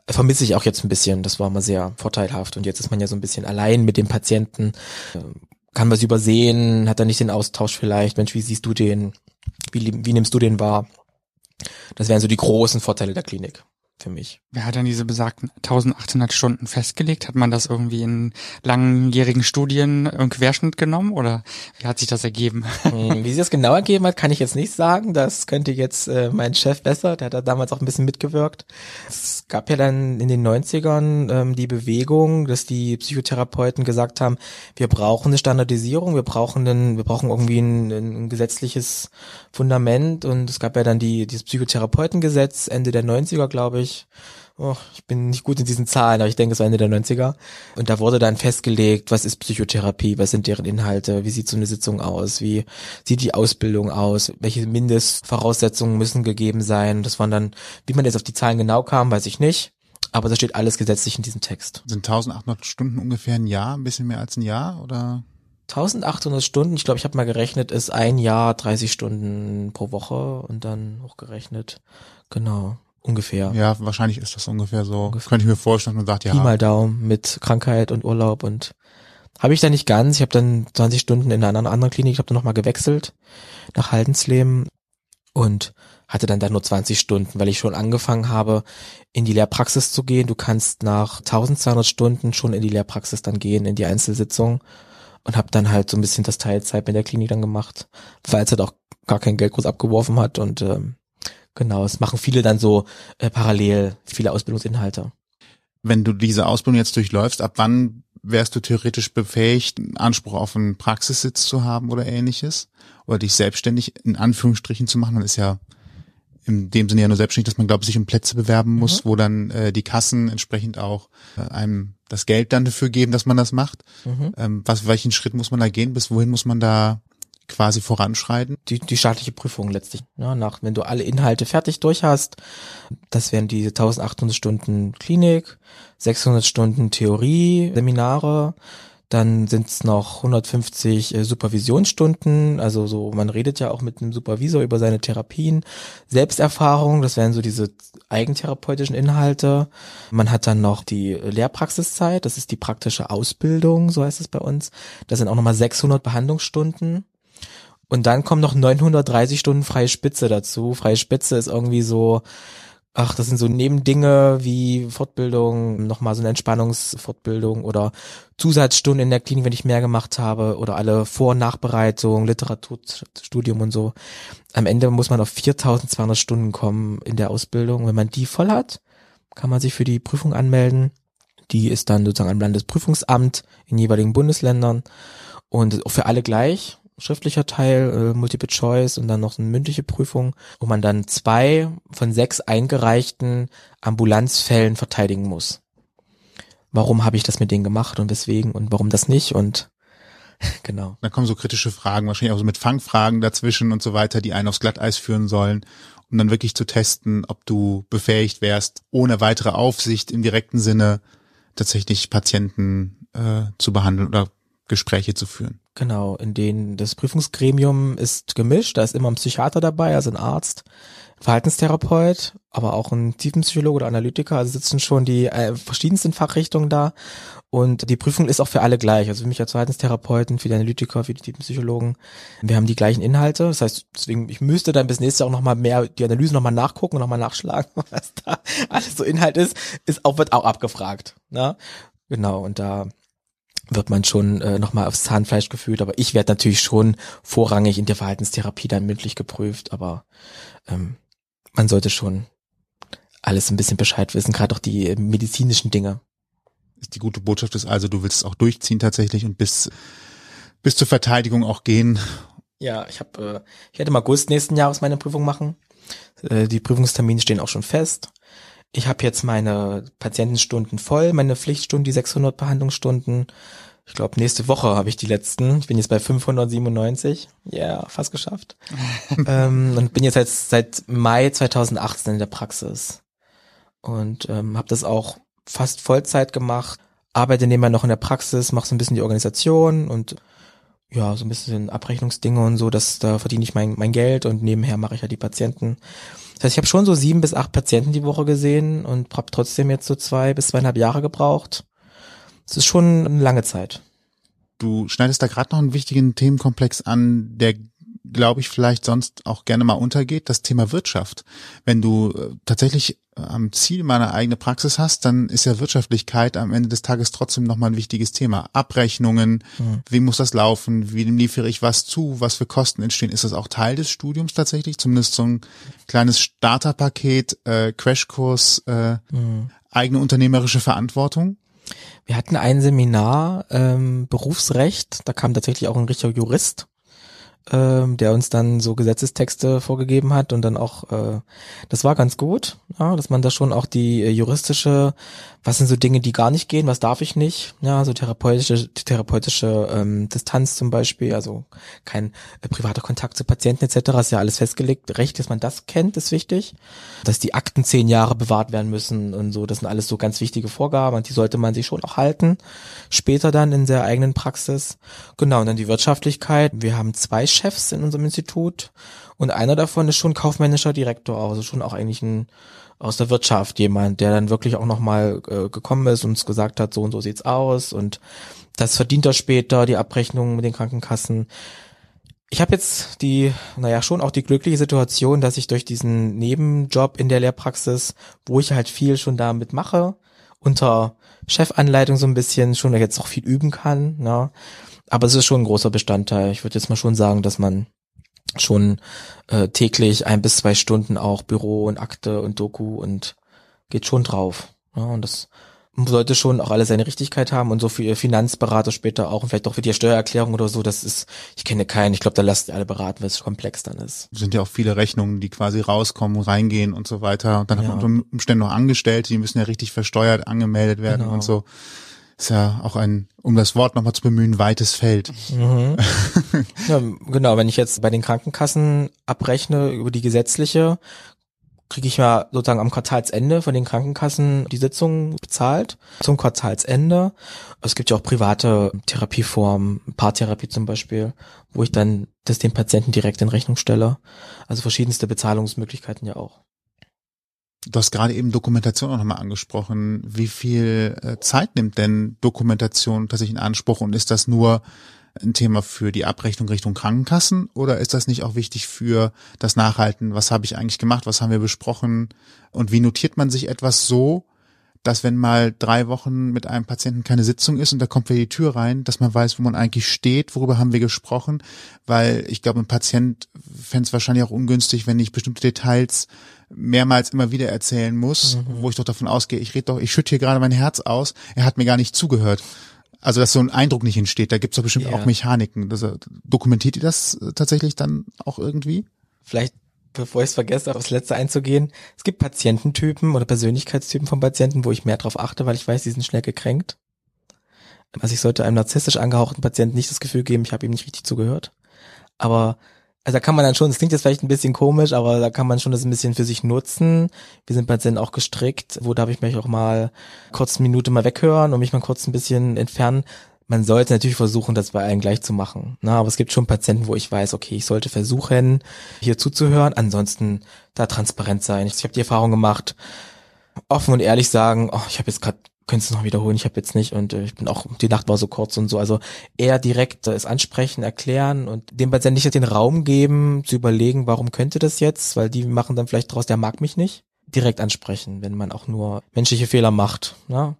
vermisse ich auch jetzt ein bisschen. Das war mal sehr vorteilhaft. Und jetzt ist man ja so ein bisschen allein mit dem Patienten, kann was übersehen, hat er nicht den Austausch vielleicht, Mensch, wie siehst du den, wie, wie nimmst du den wahr? Das wären so die großen Vorteile der Klinik für mich. Wer hat dann diese besagten 1800 Stunden festgelegt? Hat man das irgendwie in langjährigen Studien im Querschnitt genommen oder wie hat sich das ergeben? Hm, wie sich das genau ergeben hat, kann ich jetzt nicht sagen. Das könnte jetzt äh, mein Chef besser, der hat da damals auch ein bisschen mitgewirkt. Es gab ja dann in den 90ern ähm, die Bewegung, dass die Psychotherapeuten gesagt haben, wir brauchen eine Standardisierung, wir brauchen einen, wir brauchen irgendwie ein, ein gesetzliches Fundament und es gab ja dann die, dieses Psychotherapeutengesetz Ende der 90er, glaube ich, oh, ich bin nicht gut in diesen Zahlen, aber ich denke, es war Ende der 90er. Und da wurde dann festgelegt, was ist Psychotherapie, was sind deren Inhalte, wie sieht so eine Sitzung aus, wie sieht die Ausbildung aus, welche Mindestvoraussetzungen müssen gegeben sein. Das waren dann, wie man jetzt auf die Zahlen genau kam, weiß ich nicht. Aber da steht alles gesetzlich in diesem Text. Sind 1800 Stunden ungefähr ein Jahr, ein bisschen mehr als ein Jahr oder? 1800 Stunden, ich glaube, ich habe mal gerechnet, ist ein Jahr 30 Stunden pro Woche und dann hochgerechnet. Genau. Ungefähr. Ja, wahrscheinlich ist das ungefähr so. Ungefähr. Könnte ich mir vorstellen, man sagt ja. Pi mal Daumen mit Krankheit und Urlaub und habe ich dann nicht ganz. Ich habe dann 20 Stunden in einer anderen Klinik, ich habe dann nochmal gewechselt nach Haldensleben und hatte dann da nur 20 Stunden, weil ich schon angefangen habe, in die Lehrpraxis zu gehen. Du kannst nach 1200 Stunden schon in die Lehrpraxis dann gehen, in die Einzelsitzung und habe dann halt so ein bisschen das Teilzeit mit der Klinik dann gemacht, weil es halt auch gar kein Geld groß abgeworfen hat und ähm, Genau, es machen viele dann so äh, parallel, viele Ausbildungsinhalte. Wenn du diese Ausbildung jetzt durchläufst, ab wann wärst du theoretisch befähigt, Anspruch auf einen Praxissitz zu haben oder ähnliches? Oder dich selbstständig in Anführungsstrichen zu machen? Man ist ja in dem Sinne ja nur selbstständig, dass man, glaube ich, sich um Plätze bewerben muss, mhm. wo dann äh, die Kassen entsprechend auch äh, einem das Geld dann dafür geben, dass man das macht. Mhm. Ähm, was, welchen Schritt muss man da gehen? Bis wohin muss man da quasi voranschreiten? Die, die staatliche Prüfung letztlich. Ja, nach, wenn du alle Inhalte fertig durch hast, das wären diese 1800 Stunden Klinik, 600 Stunden Theorie, Seminare, dann sind es noch 150 äh, Supervisionsstunden, also so, man redet ja auch mit einem Supervisor über seine Therapien, Selbsterfahrung, das wären so diese eigentherapeutischen Inhalte. Man hat dann noch die Lehrpraxiszeit, das ist die praktische Ausbildung, so heißt es bei uns. Das sind auch nochmal 600 Behandlungsstunden. Und dann kommen noch 930 Stunden freie Spitze dazu. Freie Spitze ist irgendwie so, ach, das sind so Nebendinge wie Fortbildung, nochmal so eine Entspannungsfortbildung oder Zusatzstunden in der Klinik, wenn ich mehr gemacht habe oder alle Vor- und Nachbereitung, Literaturstudium und so. Am Ende muss man auf 4200 Stunden kommen in der Ausbildung. Wenn man die voll hat, kann man sich für die Prüfung anmelden. Die ist dann sozusagen am Landesprüfungsamt in jeweiligen Bundesländern und für alle gleich schriftlicher Teil, äh, Multiple Choice und dann noch eine mündliche Prüfung, wo man dann zwei von sechs eingereichten Ambulanzfällen verteidigen muss. Warum habe ich das mit denen gemacht und weswegen und warum das nicht und genau. Dann kommen so kritische Fragen, wahrscheinlich auch so mit Fangfragen dazwischen und so weiter, die einen aufs Glatteis führen sollen, um dann wirklich zu testen, ob du befähigt wärst, ohne weitere Aufsicht im direkten Sinne tatsächlich Patienten äh, zu behandeln oder Gespräche zu führen. Genau, in denen das Prüfungsgremium ist gemischt, da ist immer ein Psychiater dabei, also ein Arzt, Verhaltenstherapeut, aber auch ein Tiefenpsychologe oder Analytiker, also sitzen schon die äh, verschiedensten Fachrichtungen da. Und die Prüfung ist auch für alle gleich, also für mich als Verhaltenstherapeuten, für die Analytiker, für die Tiefenpsychologen, wir haben die gleichen Inhalte, das heißt, deswegen, ich müsste dann bis nächstes Jahr auch nochmal mehr die Analyse nochmal nachgucken und nochmal nachschlagen, was da alles so Inhalt ist, ist auch, wird auch abgefragt, ne? Genau, und da wird man schon äh, nochmal aufs Zahnfleisch gefühlt, aber ich werde natürlich schon vorrangig in der Verhaltenstherapie dann mündlich geprüft, aber ähm, man sollte schon alles ein bisschen Bescheid wissen, gerade auch die medizinischen Dinge. Die gute Botschaft ist also, du willst es auch durchziehen tatsächlich und bis, bis zur Verteidigung auch gehen. Ja, ich habe, äh, ich werde im August nächsten Jahres meine Prüfung machen. Äh, die Prüfungstermine stehen auch schon fest ich habe jetzt meine Patientenstunden voll, meine Pflichtstunden, die 600 Behandlungsstunden. Ich glaube, nächste Woche habe ich die letzten. Ich bin jetzt bei 597. Ja, yeah, fast geschafft. ähm, und bin jetzt seit, seit Mai 2018 in der Praxis. Und ähm, habe das auch fast Vollzeit gemacht. Arbeite nebenbei noch in der Praxis, mache so ein bisschen die Organisation und ja, so ein bisschen Abrechnungsdinge und so, dass da verdiene ich mein, mein Geld und nebenher mache ich ja die Patienten. Das heißt, ich habe schon so sieben bis acht Patienten die Woche gesehen und habe trotzdem jetzt so zwei bis zweieinhalb Jahre gebraucht. Das ist schon eine lange Zeit. Du schneidest da gerade noch einen wichtigen Themenkomplex an, der glaube ich, vielleicht sonst auch gerne mal untergeht, das Thema Wirtschaft. Wenn du äh, tatsächlich am Ziel meiner eigene Praxis hast, dann ist ja Wirtschaftlichkeit am Ende des Tages trotzdem nochmal ein wichtiges Thema. Abrechnungen, mhm. wie muss das laufen, wie liefere ich was zu, was für Kosten entstehen. Ist das auch Teil des Studiums tatsächlich? Zumindest so ein kleines Starterpaket, äh, Crashkurs, äh, mhm. eigene unternehmerische Verantwortung? Wir hatten ein Seminar ähm, Berufsrecht, da kam tatsächlich auch ein richtiger Jurist ähm, der uns dann so Gesetzestexte vorgegeben hat und dann auch, äh, das war ganz gut, ja, dass man da schon auch die äh, juristische, was sind so Dinge, die gar nicht gehen, was darf ich nicht, ja, so therapeutische, therapeutische ähm, Distanz zum Beispiel, also kein äh, privater Kontakt zu Patienten etc., ist ja alles festgelegt, Recht, dass man das kennt, ist wichtig, dass die Akten zehn Jahre bewahrt werden müssen und so, das sind alles so ganz wichtige Vorgaben und die sollte man sich schon auch halten, später dann in der eigenen Praxis. Genau, und dann die Wirtschaftlichkeit, wir haben zwei Chefs in unserem Institut und einer davon ist schon kaufmännischer Direktor, also schon auch eigentlich ein aus der Wirtschaft jemand, der dann wirklich auch nochmal äh, gekommen ist und uns gesagt hat, so und so sieht's aus und das verdient er später, die Abrechnung mit den Krankenkassen. Ich habe jetzt die, naja, schon auch die glückliche Situation, dass ich durch diesen Nebenjob in der Lehrpraxis, wo ich halt viel schon damit mache, unter Chefanleitung so ein bisschen schon jetzt auch viel üben kann, ne? Aber es ist schon ein großer Bestandteil. Ich würde jetzt mal schon sagen, dass man schon äh, täglich ein bis zwei Stunden auch Büro und Akte und Doku und geht schon drauf. Ja, und das sollte schon auch alles seine Richtigkeit haben und so für ihr Finanzberater später auch und vielleicht auch für die Steuererklärung oder so, das ist, ich kenne keinen, ich glaube, da lasst ihr alle beraten, weil es komplex dann ist. Sind ja auch viele Rechnungen, die quasi rauskommen, reingehen und so weiter. Und dann ja. hat man unter Umständen noch Angestellte, die müssen ja richtig versteuert angemeldet werden genau. und so. Ist ja auch ein, um das Wort nochmal zu bemühen, weites Feld. Mhm. ja, genau, wenn ich jetzt bei den Krankenkassen abrechne über die gesetzliche, kriege ich ja sozusagen am Quartalsende von den Krankenkassen die Sitzung bezahlt zum Quartalsende. Es gibt ja auch private Therapieformen, Paartherapie zum Beispiel, wo ich dann das dem Patienten direkt in Rechnung stelle. Also verschiedenste Bezahlungsmöglichkeiten ja auch. Du hast gerade eben Dokumentation auch nochmal angesprochen. Wie viel äh, Zeit nimmt denn Dokumentation tatsächlich in Anspruch und ist das nur ein Thema für die Abrechnung Richtung Krankenkassen oder ist das nicht auch wichtig für das Nachhalten? Was habe ich eigentlich gemacht? Was haben wir besprochen? Und wie notiert man sich etwas so, dass wenn mal drei Wochen mit einem Patienten keine Sitzung ist und da kommt wer die Tür rein, dass man weiß, wo man eigentlich steht, worüber haben wir gesprochen, weil ich glaube, ein Patient fände es wahrscheinlich auch ungünstig, wenn ich bestimmte Details mehrmals immer wieder erzählen muss, mhm. wo ich doch davon ausgehe, ich rede doch, ich schütte hier gerade mein Herz aus, er hat mir gar nicht zugehört. Also, dass so ein Eindruck nicht entsteht, da gibt's doch bestimmt ja. auch Mechaniken. Das, dokumentiert ihr das tatsächlich dann auch irgendwie? Vielleicht, bevor ich es vergesse, aufs Letzte einzugehen. Es gibt Patiententypen oder Persönlichkeitstypen von Patienten, wo ich mehr drauf achte, weil ich weiß, die sind schnell gekränkt. Also ich sollte einem narzisstisch angehauchten Patienten nicht das Gefühl geben, ich habe ihm nicht richtig zugehört. Aber also da kann man dann schon, das klingt jetzt vielleicht ein bisschen komisch, aber da kann man schon das ein bisschen für sich nutzen. Wir sind Zen auch gestrickt, wo darf ich mich auch mal kurz eine Minute mal weghören und mich mal kurz ein bisschen entfernen. Man sollte natürlich versuchen, das bei allen gleich zu machen. Na, aber es gibt schon Patienten, wo ich weiß, okay, ich sollte versuchen, hier zuzuhören. Ansonsten da transparent sein. Ich, ich habe die Erfahrung gemacht, offen und ehrlich sagen, oh, ich habe jetzt gerade könntest du noch wiederholen, ich habe jetzt nicht und äh, ich bin auch, die Nacht war so kurz und so. Also eher direkt äh, es ansprechen, erklären und dem Patienten nicht den Raum geben, zu überlegen, warum könnte das jetzt, weil die machen dann vielleicht draus, der mag mich nicht. Direkt ansprechen, wenn man auch nur menschliche Fehler macht. Ne?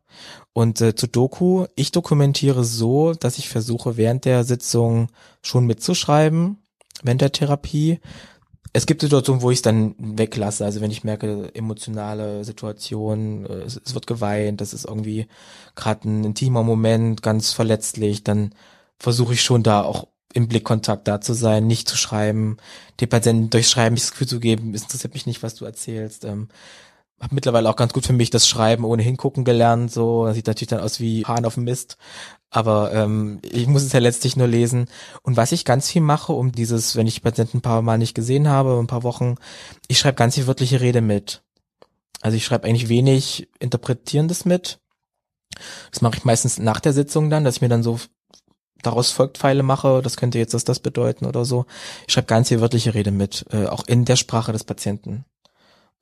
Und äh, zu Doku, ich dokumentiere so, dass ich versuche, während der Sitzung schon mitzuschreiben, während der Therapie, es gibt Situationen, wo ich es dann weglasse. Also wenn ich merke, emotionale Situation, äh, es, es wird geweint, das ist irgendwie gerade ein intimer Moment, ganz verletzlich, dann versuche ich schon da auch im Blickkontakt da zu sein, nicht zu schreiben, die Patienten durch Schreiben das Gefühl zu geben, es interessiert mich nicht, was du erzählst. Ähm, habe mittlerweile auch ganz gut für mich das Schreiben ohne hingucken gelernt. So, das sieht natürlich dann aus wie Hahn auf dem Mist. Aber ähm, ich muss es ja letztlich nur lesen. Und was ich ganz viel mache, um dieses, wenn ich Patienten ein paar Mal nicht gesehen habe, ein paar Wochen, ich schreibe ganz viel wörtliche Rede mit. Also ich schreibe eigentlich wenig Interpretierendes mit. Das mache ich meistens nach der Sitzung dann, dass ich mir dann so daraus Folgpfeile mache, das könnte jetzt das, das bedeuten oder so. Ich schreibe ganz viel wörtliche Rede mit, äh, auch in der Sprache des Patienten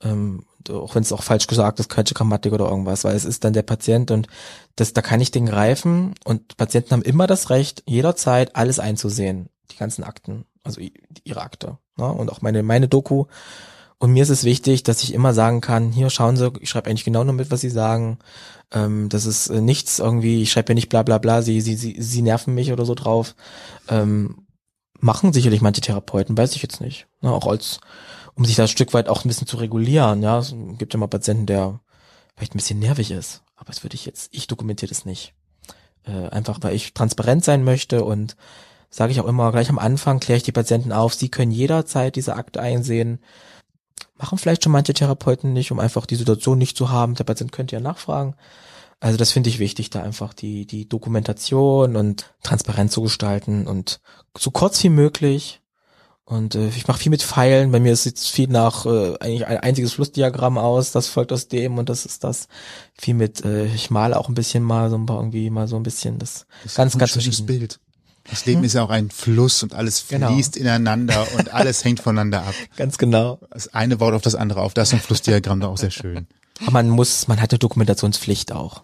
ähm, auch wenn es auch falsch gesagt ist, falsche Grammatik oder irgendwas, weil es ist dann der Patient und das, da kann ich den greifen und Patienten haben immer das Recht, jederzeit alles einzusehen, die ganzen Akten, also ihre Akte ne? und auch meine meine Doku. Und mir ist es wichtig, dass ich immer sagen kann, hier schauen Sie, ich schreibe eigentlich genau nur mit, was Sie sagen. Ähm, das ist äh, nichts irgendwie, ich schreibe ja nicht bla bla bla, Sie, Sie, Sie, Sie nerven mich oder so drauf. Ähm, machen sicherlich manche Therapeuten, weiß ich jetzt nicht. Ne? Auch als um sich da ein Stück weit auch ein bisschen zu regulieren. Ja, es gibt ja mal Patienten, der vielleicht ein bisschen nervig ist, aber das würde ich jetzt, ich dokumentiere das nicht. Äh, einfach weil ich transparent sein möchte und sage ich auch immer gleich am Anfang, kläre ich die Patienten auf, sie können jederzeit diese Akte einsehen. Machen vielleicht schon manche Therapeuten nicht, um einfach die Situation nicht zu haben. Der Patient könnte ja nachfragen. Also das finde ich wichtig, da einfach die, die Dokumentation und transparent zu gestalten und so kurz wie möglich und äh, ich mache viel mit Pfeilen. Bei mir sieht viel nach äh, eigentlich ein einziges Flussdiagramm aus. Das folgt aus dem und das ist das. Viel mit, äh, ich male auch ein bisschen mal so ein paar irgendwie mal so ein bisschen das, das ganz, ein ganz schönes Bild. Das Leben hm? ist ja auch ein Fluss und alles genau. fließt genau. ineinander und alles hängt voneinander ab. Ganz genau. Das eine baut auf das andere auf. Das ist ein Flussdiagramm da auch sehr schön. Aber man muss, man hat eine Dokumentationspflicht auch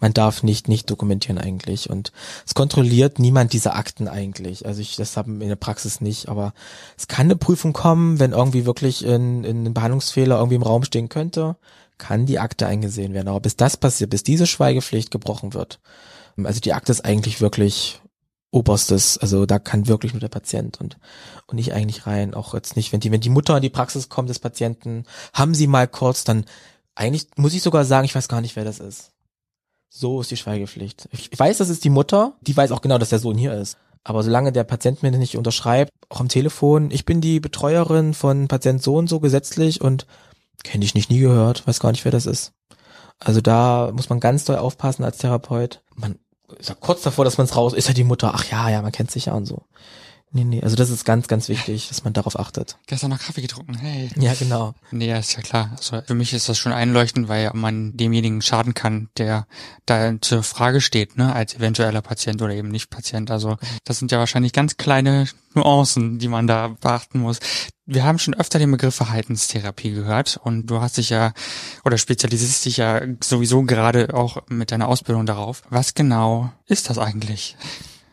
man darf nicht nicht dokumentieren eigentlich und es kontrolliert niemand diese Akten eigentlich. Also ich das haben in der Praxis nicht, aber es kann eine Prüfung kommen, wenn irgendwie wirklich ein, ein Behandlungsfehler irgendwie im Raum stehen könnte, kann die Akte eingesehen werden. Aber bis das passiert, bis diese Schweigepflicht gebrochen wird, also die Akte ist eigentlich wirklich oberstes, also da kann wirklich nur der Patient und und nicht eigentlich rein, auch jetzt nicht, wenn die wenn die Mutter in die Praxis kommt des Patienten, haben sie mal kurz, dann eigentlich muss ich sogar sagen, ich weiß gar nicht, wer das ist So ist die Schweigepflicht. Ich weiß, das ist die Mutter, die weiß auch genau, dass der Sohn hier ist. Aber solange der Patient mir nicht unterschreibt, auch am Telefon, ich bin die Betreuerin von Patient so und so gesetzlich und kenne ich nicht, nie gehört, weiß gar nicht, wer das ist. Also da muss man ganz doll aufpassen als Therapeut. Man ist ja kurz davor, dass man es raus, ist ja die Mutter, ach ja, ja, man kennt sich ja und so. Nee, nee, also das ist ganz, ganz wichtig, dass man darauf achtet. Gestern noch Kaffee getrunken, hey. Ja, genau. Nee, ist ja klar. Also für mich ist das schon einleuchtend, weil man demjenigen schaden kann, der da zur Frage steht, ne, als eventueller Patient oder eben nicht Patient. Also das sind ja wahrscheinlich ganz kleine Nuancen, die man da beachten muss. Wir haben schon öfter den Begriff Verhaltenstherapie gehört und du hast dich ja oder spezialisierst dich ja sowieso gerade auch mit deiner Ausbildung darauf. Was genau ist das eigentlich?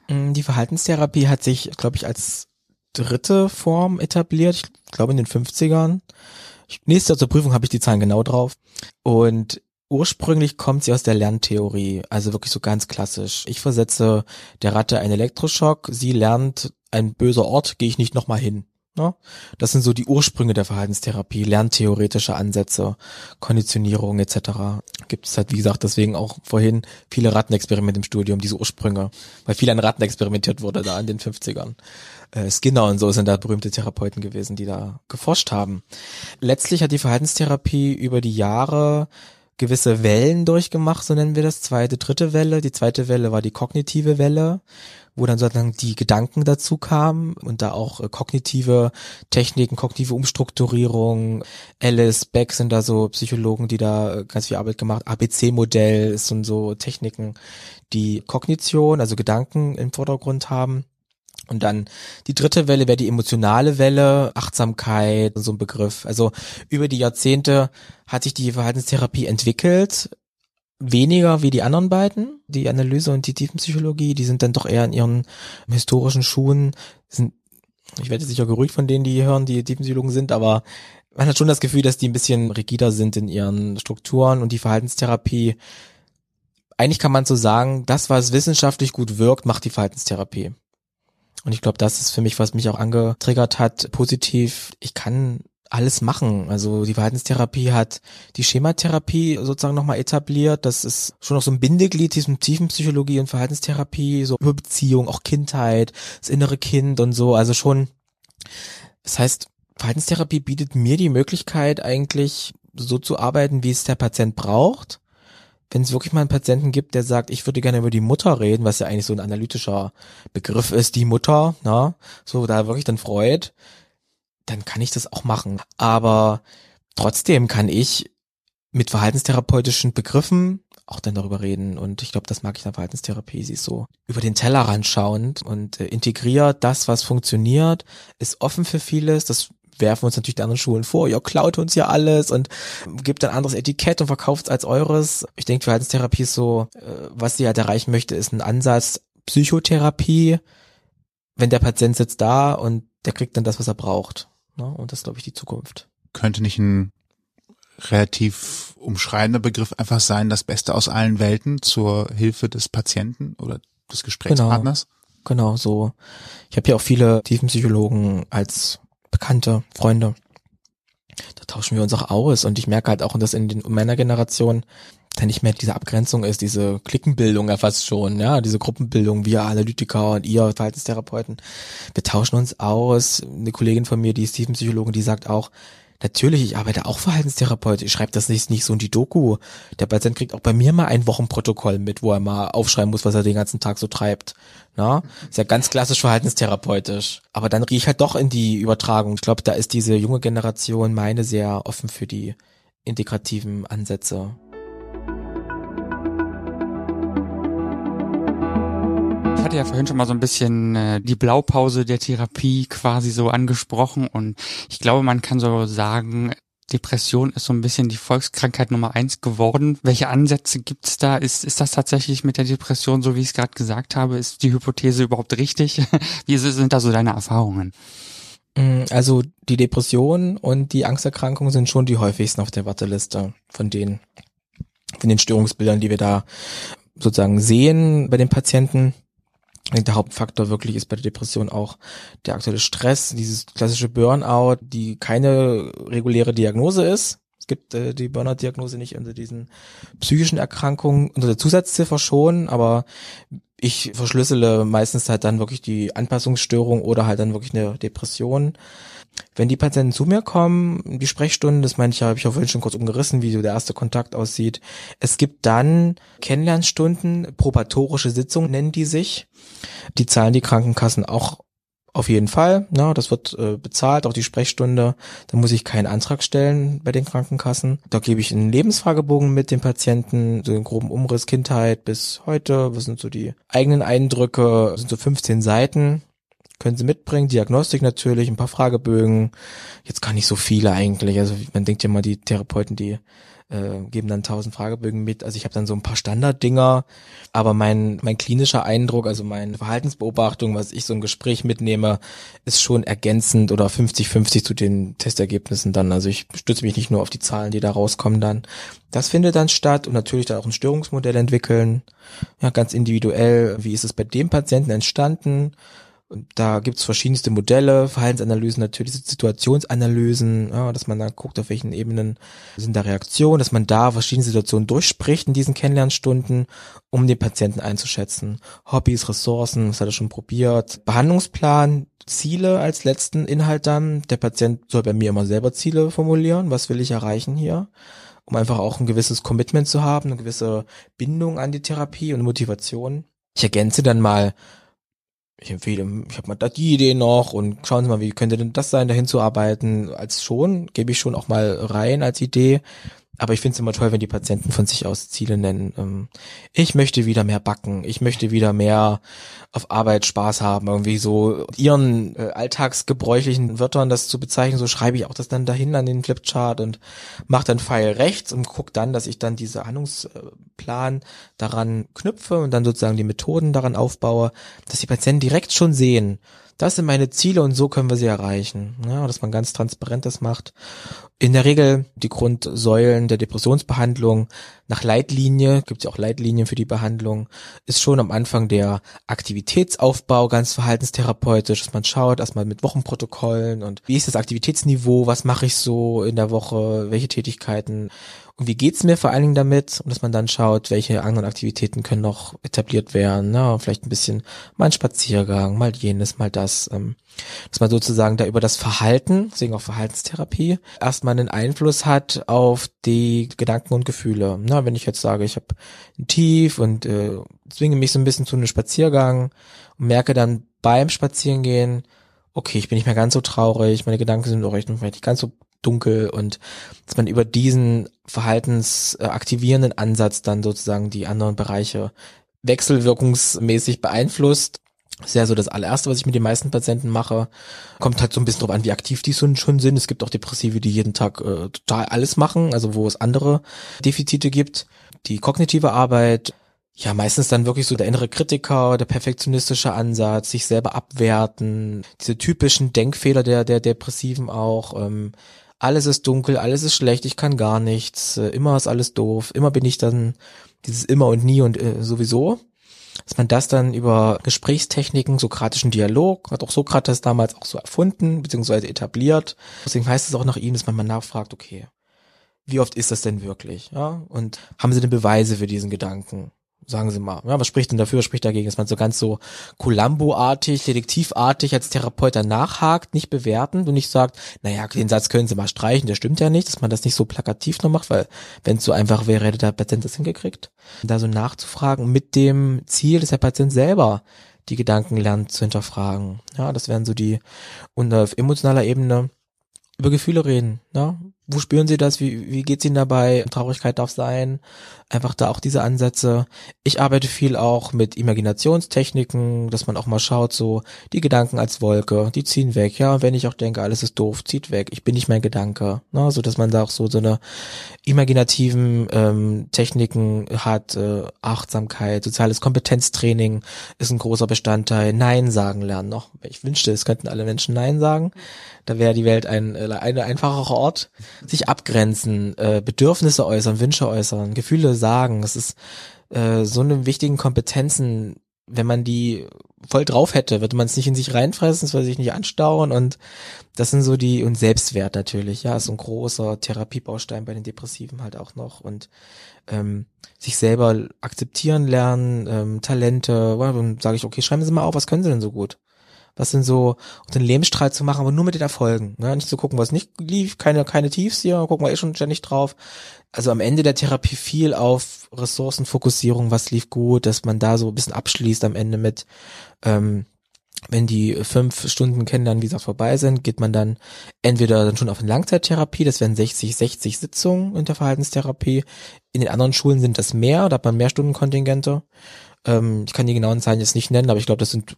Mm, die Verhaltenstherapie hat sich, glaube ich, als dritte Form etabliert. Ich glaube in den 50ern. Ich, nächstes Jahr zur Prüfung habe ich die Zahlen genau drauf. Und ursprünglich kommt sie aus der Lerntheorie, also wirklich so ganz klassisch. Ich versetze der Ratte einen Elektroschock, sie lernt, ein böser Ort, gehe ich nicht nochmal hin. Ne? Das sind so die Ursprünge der Verhaltenstherapie, lerntheoretische Ansätze, Konditionierung etc. Gibt es halt, wie gesagt, deswegen auch vorhin viele Rattenexperimente im Studium, diese Ursprünge, weil viel an Ratten experimentiert wurde da in den 50ern. Äh, Skinner und so sind da berühmte Therapeuten gewesen, die da geforscht haben. Letztlich hat die Verhaltenstherapie über die Jahre gewisse Wellen durchgemacht, so nennen wir das, zweite, dritte Welle. Die zweite Welle war die kognitive Welle wo dann sozusagen die Gedanken dazu kamen und da auch äh, kognitive Techniken, kognitive Umstrukturierung, Alice, Beck sind da so Psychologen, die da äh, ganz viel Arbeit gemacht, ABC-Modell sind so Techniken, die Kognition, also Gedanken im Vordergrund haben. Und dann die dritte Welle wäre die emotionale Welle, Achtsamkeit, so ein Begriff. Also über die Jahrzehnte hat sich die Verhaltenstherapie entwickelt, weniger wie die anderen beiden, die Analyse und die Tiefenpsychologie, die sind dann doch eher in ihren historischen Schuhen, sind, ich werde sicher gerügt von denen, die hören, die Tiefenpsychologen sind, aber man hat schon das Gefühl, dass die ein bisschen rigider sind in ihren Strukturen und die Verhaltenstherapie. Eigentlich kann man so sagen, das, was wissenschaftlich gut wirkt, macht die Verhaltenstherapie. Und ich glaube, das ist für mich, was mich auch angetriggert hat, positiv. Ich kann alles machen. Also die Verhaltenstherapie hat die Schematherapie sozusagen nochmal etabliert. Das ist schon noch so ein Bindeglied zwischen Tiefenpsychologie und Verhaltenstherapie, so über Beziehung, auch Kindheit, das innere Kind und so. Also schon, das heißt, Verhaltenstherapie bietet mir die Möglichkeit eigentlich so zu arbeiten, wie es der Patient braucht. Wenn es wirklich mal einen Patienten gibt, der sagt, ich würde gerne über die Mutter reden, was ja eigentlich so ein analytischer Begriff ist, die Mutter, na, so da wirklich dann freut, dann kann ich das auch machen. Aber trotzdem kann ich mit verhaltenstherapeutischen Begriffen auch dann darüber reden. Und ich glaube, das mag ich in der Verhaltenstherapie. Sie ist so über den Tellerrand schauend und äh, integriert das, was funktioniert, ist offen für vieles. Das werfen uns natürlich die anderen Schulen vor. Ihr klaut uns ja alles und gibt ein anderes Etikett und verkauft es als eures. Ich denke, Verhaltenstherapie ist so, äh, was sie halt erreichen möchte, ist ein Ansatz Psychotherapie. Wenn der Patient sitzt da und der kriegt dann das, was er braucht. Ne? Und das ist, glaube ich, die Zukunft. Könnte nicht ein relativ umschreibender Begriff einfach sein, das Beste aus allen Welten zur Hilfe des Patienten oder des Gesprächspartners? Genau, genau so. Ich habe ja auch viele Tiefenpsychologen als Bekannte, Freunde. Da tauschen wir uns auch aus und ich merke halt auch, dass in den meiner Generation da nicht mehr diese Abgrenzung ist, diese Klickenbildung ja fast schon, ja, diese Gruppenbildung, wir Analytiker und ihr Verhaltenstherapeuten. Wir tauschen uns aus. Eine Kollegin von mir, die ist Tiefenpsychologin, die sagt auch, Natürlich, ich arbeite auch Verhaltenstherapeut. Ich schreibe das nicht, nicht so in die Doku. Der Patient kriegt auch bei mir mal ein Wochenprotokoll mit, wo er mal aufschreiben muss, was er den ganzen Tag so treibt. Na? Ist ja ganz klassisch verhaltenstherapeutisch. Aber dann riech halt doch in die Übertragung. Ich glaube, da ist diese junge Generation meine sehr offen für die integrativen Ansätze. Hatte ja vorhin schon mal so ein bisschen äh, die Blaupause der Therapie quasi so angesprochen und ich glaube, man kann so sagen, Depression ist so ein bisschen die Volkskrankheit Nummer eins geworden. Welche Ansätze gibt es da? Ist, ist das tatsächlich mit der Depression, so wie ich es gerade gesagt habe? Ist die Hypothese überhaupt richtig? wie sind da so deine Erfahrungen? Mm, also die Depression und die Angsterkrankung sind schon die häufigsten auf der Warteliste von den, von den Störungsbildern, die wir da sozusagen sehen bei den Patienten. Der Hauptfaktor wirklich ist bei der Depression auch der aktuelle Stress, dieses klassische Burnout, die keine reguläre Diagnose ist, Es gibt äh, die Burnout-Diagnose nicht unter diesen psychischen Erkrankungen, unter der Zusatzziffer schon, aber ich verschlüssele meistens halt dann wirklich die Anpassungsstörung oder halt dann wirklich eine Depression. Wenn die Patienten zu mir kommen, die Sprechstunden, das meine ich ja, habe ich auch vorhin schon kurz umgerissen, wie so der erste Kontakt aussieht. Es gibt dann Kennenlernstunden, probatorische Sitzungen nennen die sich. Die zahlen die Krankenkassen auch auf jeden Fall, ja, das wird äh, bezahlt, auch die Sprechstunde. Da muss ich keinen Antrag stellen bei den Krankenkassen. Da gebe ich einen Lebensfragebogen mit dem Patienten, so einen groben Umriss Kindheit bis heute. Was sind so die eigenen Eindrücke? Das sind so 15 Seiten. Können Sie mitbringen, Diagnostik natürlich, ein paar Fragebögen. Jetzt gar nicht so viele eigentlich. Also man denkt ja mal, die Therapeuten, die äh, geben dann tausend Fragebögen mit. Also ich habe dann so ein paar Standarddinger, aber mein mein klinischer Eindruck, also meine Verhaltensbeobachtung, was ich so ein Gespräch mitnehme, ist schon ergänzend oder 50-50 zu den Testergebnissen dann. Also ich stütze mich nicht nur auf die Zahlen, die da rauskommen dann. Das findet dann statt und natürlich dann auch ein Störungsmodell entwickeln. Ja, ganz individuell. Wie ist es bei dem Patienten entstanden? Da gibt's verschiedenste Modelle, Verhaltensanalysen, natürlich Situationsanalysen, ja, dass man dann guckt, auf welchen Ebenen sind da Reaktionen, dass man da verschiedene Situationen durchspricht in diesen Kennenlernstunden, um den Patienten einzuschätzen. Hobbys, Ressourcen, was hat er schon probiert. Behandlungsplan, Ziele als letzten Inhalt dann. Der Patient soll bei mir immer selber Ziele formulieren. Was will ich erreichen hier? Um einfach auch ein gewisses Commitment zu haben, eine gewisse Bindung an die Therapie und Motivation. Ich ergänze dann mal ich empfehle, ich habe mal da die Idee noch und schauen Sie mal, wie könnte denn das sein, dahin zu arbeiten. Als schon, gebe ich schon auch mal rein als Idee. Aber ich finde es immer toll, wenn die Patienten von sich aus Ziele nennen. Ähm, ich möchte wieder mehr backen, ich möchte wieder mehr auf Arbeit Spaß haben, irgendwie so ihren äh, alltagsgebräuchlichen Wörtern das zu bezeichnen, so schreibe ich auch das dann dahin an den Flipchart und mache dann Pfeil rechts und gucke dann, dass ich dann diese Handlungsplan daran knüpfe und dann sozusagen die Methoden daran aufbaue, dass die Patienten direkt schon sehen, das sind meine Ziele und so können wir sie erreichen. Ja, dass man ganz transparent das macht. In der Regel die Grundsäulen der Depressionsbehandlung nach Leitlinie, gibt es ja auch Leitlinien für die Behandlung, ist schon am Anfang der Aktivitätsaufbau ganz verhaltenstherapeutisch, dass man schaut erstmal mit Wochenprotokollen und wie ist das Aktivitätsniveau, was mache ich so in der Woche, welche Tätigkeiten und wie geht's mir vor allen Dingen damit? Und dass man dann schaut, welche anderen Aktivitäten können noch etabliert werden. Na, vielleicht ein bisschen mal ein Spaziergang, mal jenes, mal das. Ähm, dass man sozusagen da über das Verhalten, deswegen auch Verhaltenstherapie, erstmal einen Einfluss hat auf die Gedanken und Gefühle. Na, wenn ich jetzt sage, ich habe ein Tief und äh, zwinge mich so ein bisschen zu einem Spaziergang und merke dann beim Spazierengehen, okay, ich bin nicht mehr ganz so traurig, meine Gedanken sind auch echt nicht ganz so dunkel und dass man über diesen verhaltensaktivierenden Ansatz dann sozusagen die anderen Bereiche wechselwirkungsmäßig beeinflusst. Das ist ja so das allererste, was ich mit den meisten Patienten mache. Kommt halt so ein bisschen drauf an, wie aktiv die schon sind. Es gibt auch Depressive, die jeden Tag äh, total alles machen, also wo es andere Defizite gibt. Die kognitive Arbeit, ja, meistens dann wirklich so der innere Kritiker, der perfektionistische Ansatz, sich selber abwerten, diese typischen Denkfehler der, der Depressiven auch, ähm, alles ist dunkel, alles ist schlecht, ich kann gar nichts, äh, immer ist alles doof, immer bin ich dann dieses immer und nie und äh, sowieso. Dass man das dann über Gesprächstechniken, sokratischen Dialog, hat auch Sokrates damals auch so erfunden, beziehungsweise etabliert. Deswegen heißt es auch nach ihm, dass man mal nachfragt, okay, wie oft ist das denn wirklich? Ja? Und haben Sie denn Beweise für diesen Gedanken? Sagen Sie mal, ja, was spricht denn dafür, was spricht dagegen, dass man so ganz so Columbo-artig, detektivartig als Therapeut nachhakt, nicht bewerten und nicht sagt, naja, den Satz können Sie mal streichen, der stimmt ja nicht, dass man das nicht so plakativ noch macht, weil wenn es so einfach wäre, hätte der Patient das hingekriegt. Da so nachzufragen mit dem Ziel, dass der Patient selber die Gedanken lernt zu hinterfragen. Ja, das wären so die, und auf emotionaler Ebene über Gefühle reden, ja, wo spüren Sie das? Wie, wie geht's Ihnen dabei? Traurigkeit darf sein. Einfach da auch diese Ansätze. Ich arbeite viel auch mit Imaginationstechniken, dass man auch mal schaut, so die Gedanken als Wolke, die ziehen weg. Ja, wenn ich auch denke, alles ist doof, zieht weg. Ich bin nicht mein Gedanke. Ne? So dass man da auch so so eine imaginativen ähm, Techniken hat. Äh, Achtsamkeit, soziales Kompetenztraining ist ein großer Bestandteil. Nein sagen lernen noch. Ich wünschte, es könnten alle Menschen Nein sagen. Da wäre die Welt ein, äh, ein einfacher Ort sich abgrenzen, äh, Bedürfnisse äußern, Wünsche äußern, Gefühle sagen. Es ist äh, so eine wichtigen Kompetenzen, wenn man die voll drauf hätte, würde man es nicht in sich reinfressen, es würde sich nicht anstauen und das sind so die, und Selbstwert natürlich, ja, ist ein großer Therapiebaustein bei den Depressiven halt auch noch und ähm, sich selber akzeptieren lernen, ähm, Talente, dann sage ich, okay, schreiben Sie mal auf, was können Sie denn so gut? Was sind so, und den Lebensstrahl zu machen, aber nur mit den Erfolgen, ne? nicht zu gucken, was nicht lief, keine, keine Tiefs hier, gucken wir eh schon ständig drauf. Also am Ende der Therapie viel auf Ressourcenfokussierung, was lief gut, dass man da so ein bisschen abschließt am Ende mit, ähm, wenn die fünf Stunden Kennenlernen, wie gesagt, vorbei sind, geht man dann entweder dann schon auf eine Langzeittherapie, das wären 60, 60 Sitzungen in der Verhaltenstherapie. In den anderen Schulen sind das mehr, da hat man mehr Stundenkontingente. Ähm, ich kann die genauen Zahlen jetzt nicht nennen, aber ich glaube, das sind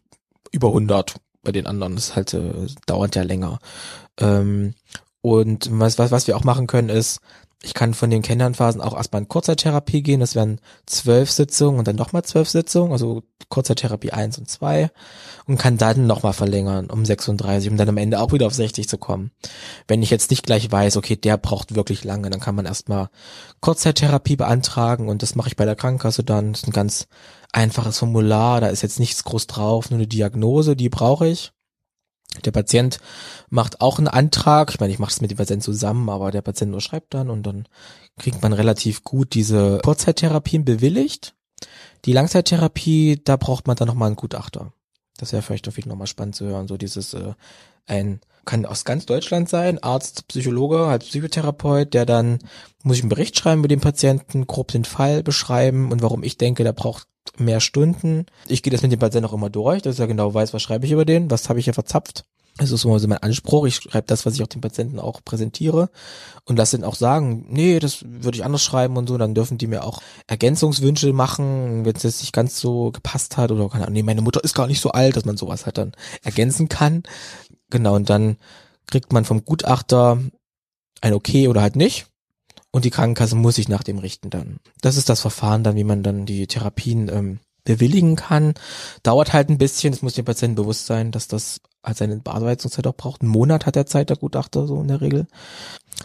über 100 bei den anderen. Das halt äh, dauert ja länger. Ähm, und was, was, was wir auch machen können, ist, ich kann von den Kennenlernphasen auch erstmal in Kurzzeittherapie gehen. Das wären zwölf Sitzungen und dann nochmal zwölf Sitzungen, also Kurzzeittherapie eins und zwei und kann dann nochmal verlängern um 36, um dann am Ende auch wieder auf 60 zu kommen. Wenn ich jetzt nicht gleich weiß, okay, der braucht wirklich lange, dann kann man erstmal Kurzzeittherapie beantragen und das mache ich bei der Krankenkasse dann. Das ist ein ganz einfaches Formular, da ist jetzt nichts groß drauf, nur eine Diagnose, die brauche ich. Der Patient macht auch einen Antrag. Ich meine, ich mache es mit dem Patienten zusammen, aber der Patient nur schreibt dann und dann kriegt man relativ gut diese Kurzzeittherapien bewilligt. Die Langzeittherapie, da braucht man dann nochmal einen Gutachter. Das wäre vielleicht auf jeden nochmal spannend zu hören. So dieses, äh, ein, kann aus ganz Deutschland sein, Arzt, Psychologe, halt Psychotherapeut, der dann, muss ich einen Bericht schreiben mit dem Patienten, grob den Fall beschreiben und warum ich denke, der braucht mehr Stunden. Ich gehe das mit dem Patienten auch immer durch, dass er genau weiß, was schreibe ich über den, was habe ich hier verzapft. Das ist so mein Anspruch. Ich schreibe das, was ich auch den Patienten auch präsentiere und lasse ihn auch sagen, nee, das würde ich anders schreiben und so. Dann dürfen die mir auch Ergänzungswünsche machen, wenn es jetzt nicht ganz so gepasst hat oder keine Ahnung, nee, meine Mutter ist gar nicht so alt, dass man sowas halt dann ergänzen kann. Genau, und dann kriegt man vom Gutachter ein Okay oder halt nicht. Und die Krankenkasse muss sich nach dem richten dann. Das ist das Verfahren dann, wie man dann die Therapien ähm, bewilligen kann. Dauert halt ein bisschen, es muss dem Patienten bewusst sein, dass das halt seine Bearbeitungszeit auch braucht. Einen Monat hat der Zeit, der Gutachter so in der Regel.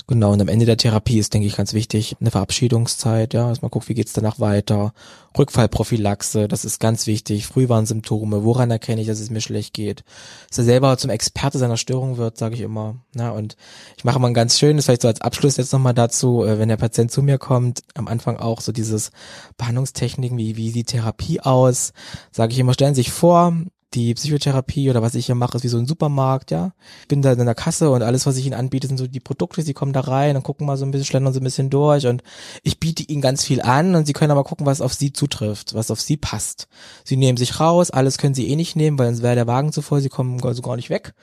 Genau, und am Ende der Therapie ist, denke ich, ganz wichtig, eine Verabschiedungszeit, ja, dass man guckt, wie geht's danach weiter. Rückfallprophylaxe, das ist ganz wichtig. Frühwarnsymptome, woran erkenne ich, dass es mir schlecht geht? Dass er selber zum Experte seiner Störung wird, sage ich immer. Ja, und ich mache mal ein ganz schönes, vielleicht so als Abschluss jetzt nochmal dazu, äh, wenn der Patient zu mir kommt, am Anfang auch so dieses Behandlungstechniken, wie, wie sieht Therapie aus, sage ich immer, stellen Sie sich vor, die Psychotherapie oder was ich hier mache, ist wie so ein Supermarkt, ja. Ich bin da in der Kasse und alles, was ich ihnen anbiete, sind so die Produkte, sie kommen da rein und gucken mal so ein bisschen, schlendern so ein bisschen durch und ich biete ihnen ganz viel an und sie können aber gucken, was auf sie zutrifft, was auf sie passt. Sie nehmen sich raus, alles können sie eh nicht nehmen, weil sonst wäre der Wagen zu voll, sie kommen also gar nicht weg.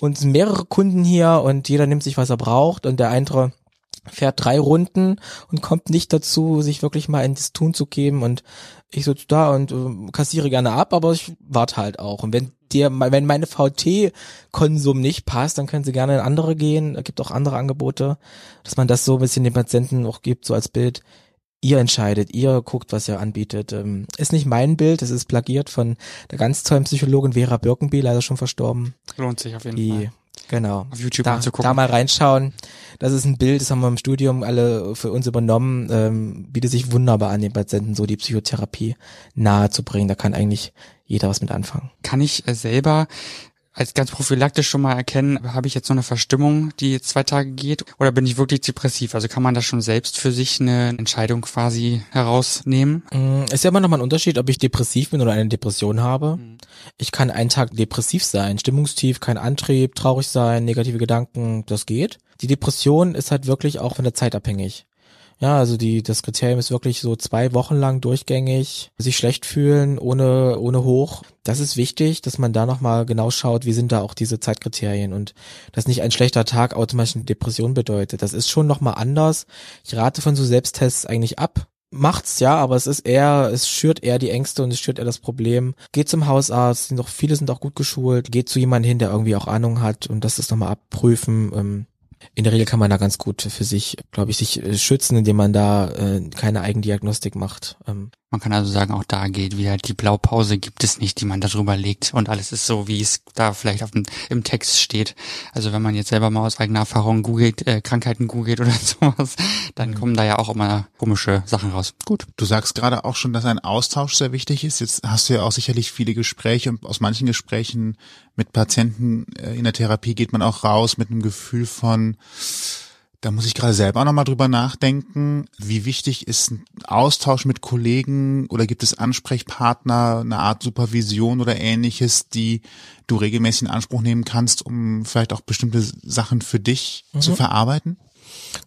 Und es sind mehrere Kunden hier und jeder nimmt sich, was er braucht und der eine fährt drei Runden und kommt nicht dazu, sich wirklich mal ins Tun zu geben und ich sitze da und äh, kassiere gerne ab, aber ich warte halt auch. Und wenn dir, wenn meine VT-Konsum nicht passt, dann können sie gerne in andere gehen. Es gibt auch andere Angebote, dass man das so ein bisschen den Patienten auch gibt, so als Bild. Ihr entscheidet, ihr guckt, was ihr anbietet. Ähm, ist nicht mein Bild, es ist plagiert von der ganz tollen Psychologin Vera Birkenby, leider schon verstorben. Lohnt sich auf jeden die, Fall. Genau. Auf YouTube da, anzugucken. da mal reinschauen. Das ist ein Bild, das haben wir im Studium alle für uns übernommen. Ähm, bietet sich wunderbar an, den Patienten so die Psychotherapie nahe zu bringen. Da kann eigentlich jeder was mit anfangen. Kann ich äh, selber als ganz prophylaktisch schon mal erkennen, habe ich jetzt so eine Verstimmung, die zwei Tage geht, oder bin ich wirklich depressiv? Also kann man da schon selbst für sich eine Entscheidung quasi herausnehmen? Mm, Ist ja immer noch mal ein Unterschied, ob ich depressiv bin oder eine Depression habe. Ich kann einen Tag depressiv sein, stimmungstief, kein Antrieb, traurig sein, negative Gedanken, das geht. Die Depression ist halt wirklich auch von der Zeit abhängig. Ja, also die, das Kriterium ist wirklich so zwei Wochen lang durchgängig, sich schlecht fühlen, ohne, ohne hoch. Das ist wichtig, dass man da nochmal genau schaut, wie sind da auch diese Zeitkriterien und dass nicht ein schlechter Tag automatisch eine Depression bedeutet. Das ist schon nochmal anders. Ich rate von so Selbsttests eigentlich ab. Macht's ja, aber es ist eher, es schürt eher die Ängste und es schürt eher das Problem. Geht zum Hausarzt, sind doch, viele sind auch gut geschult, geht zu jemandem hin, der irgendwie auch Ahnung hat und das ist nochmal abprüfen. Ähm, in der Regel kann man da ganz gut für sich, glaube ich, sich äh, schützen, indem man da äh, keine Eigendiagnostik macht. Ähm, Man kann also sagen, auch da geht wieder die Blaupause gibt es nicht, die man da drüber legt und alles ist so, wie es da vielleicht auf dem, im Text steht. Also wenn man jetzt selber mal aus eigener Erfahrung googelt, äh, Krankheiten googelt oder sowas, dann mhm. kommen da ja auch immer komische Sachen raus. Gut. Du sagst gerade auch schon, dass ein Austausch sehr wichtig ist. Jetzt hast du ja auch sicherlich viele Gespräche und aus manchen Gesprächen mit Patienten äh, in der Therapie geht man auch raus mit einem Gefühl von da muss ich gerade selber nochmal drüber nachdenken. Wie wichtig ist ein Austausch mit Kollegen oder gibt es Ansprechpartner, eine Art Supervision oder ähnliches, die du regelmäßig in Anspruch nehmen kannst, um vielleicht auch bestimmte Sachen für dich mhm. zu verarbeiten?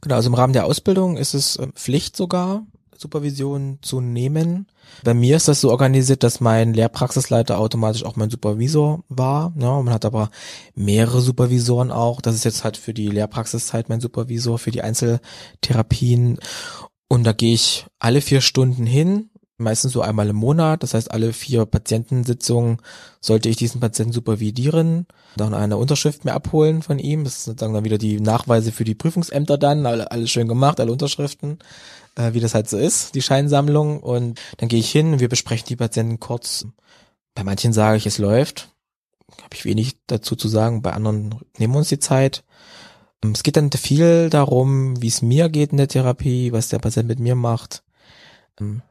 Genau, also im Rahmen der Ausbildung ist es äh, Pflicht sogar, Supervision zu nehmen. Bei mir ist das so organisiert, dass mein Lehrpraxisleiter automatisch auch mein Supervisor war. Ja, man hat aber mehrere Supervisoren auch. Das ist jetzt halt für die Lehrpraxiszeit mein Supervisor, für die Einzeltherapien. Und da gehe ich alle vier Stunden hin, meistens so einmal im Monat. Das heißt, alle vier Patientensitzungen sollte ich diesen Patienten supervidieren, dann eine Unterschrift mehr abholen von ihm. Das sind dann wieder die Nachweise für die Prüfungsämter dann, alles schön gemacht, alle Unterschriften äh, wie das halt so ist, die Scheinsammlung. Und dann gehe ich hin, wir besprechen die Patienten kurz. Bei manchen sage ich, es läuft. Habe ich wenig dazu zu sagen. Bei anderen nehmen wir uns die Zeit. Ähm, es geht dann viel darum, wie es mir geht in der Therapie, was der Patient mit mir macht. Ähm,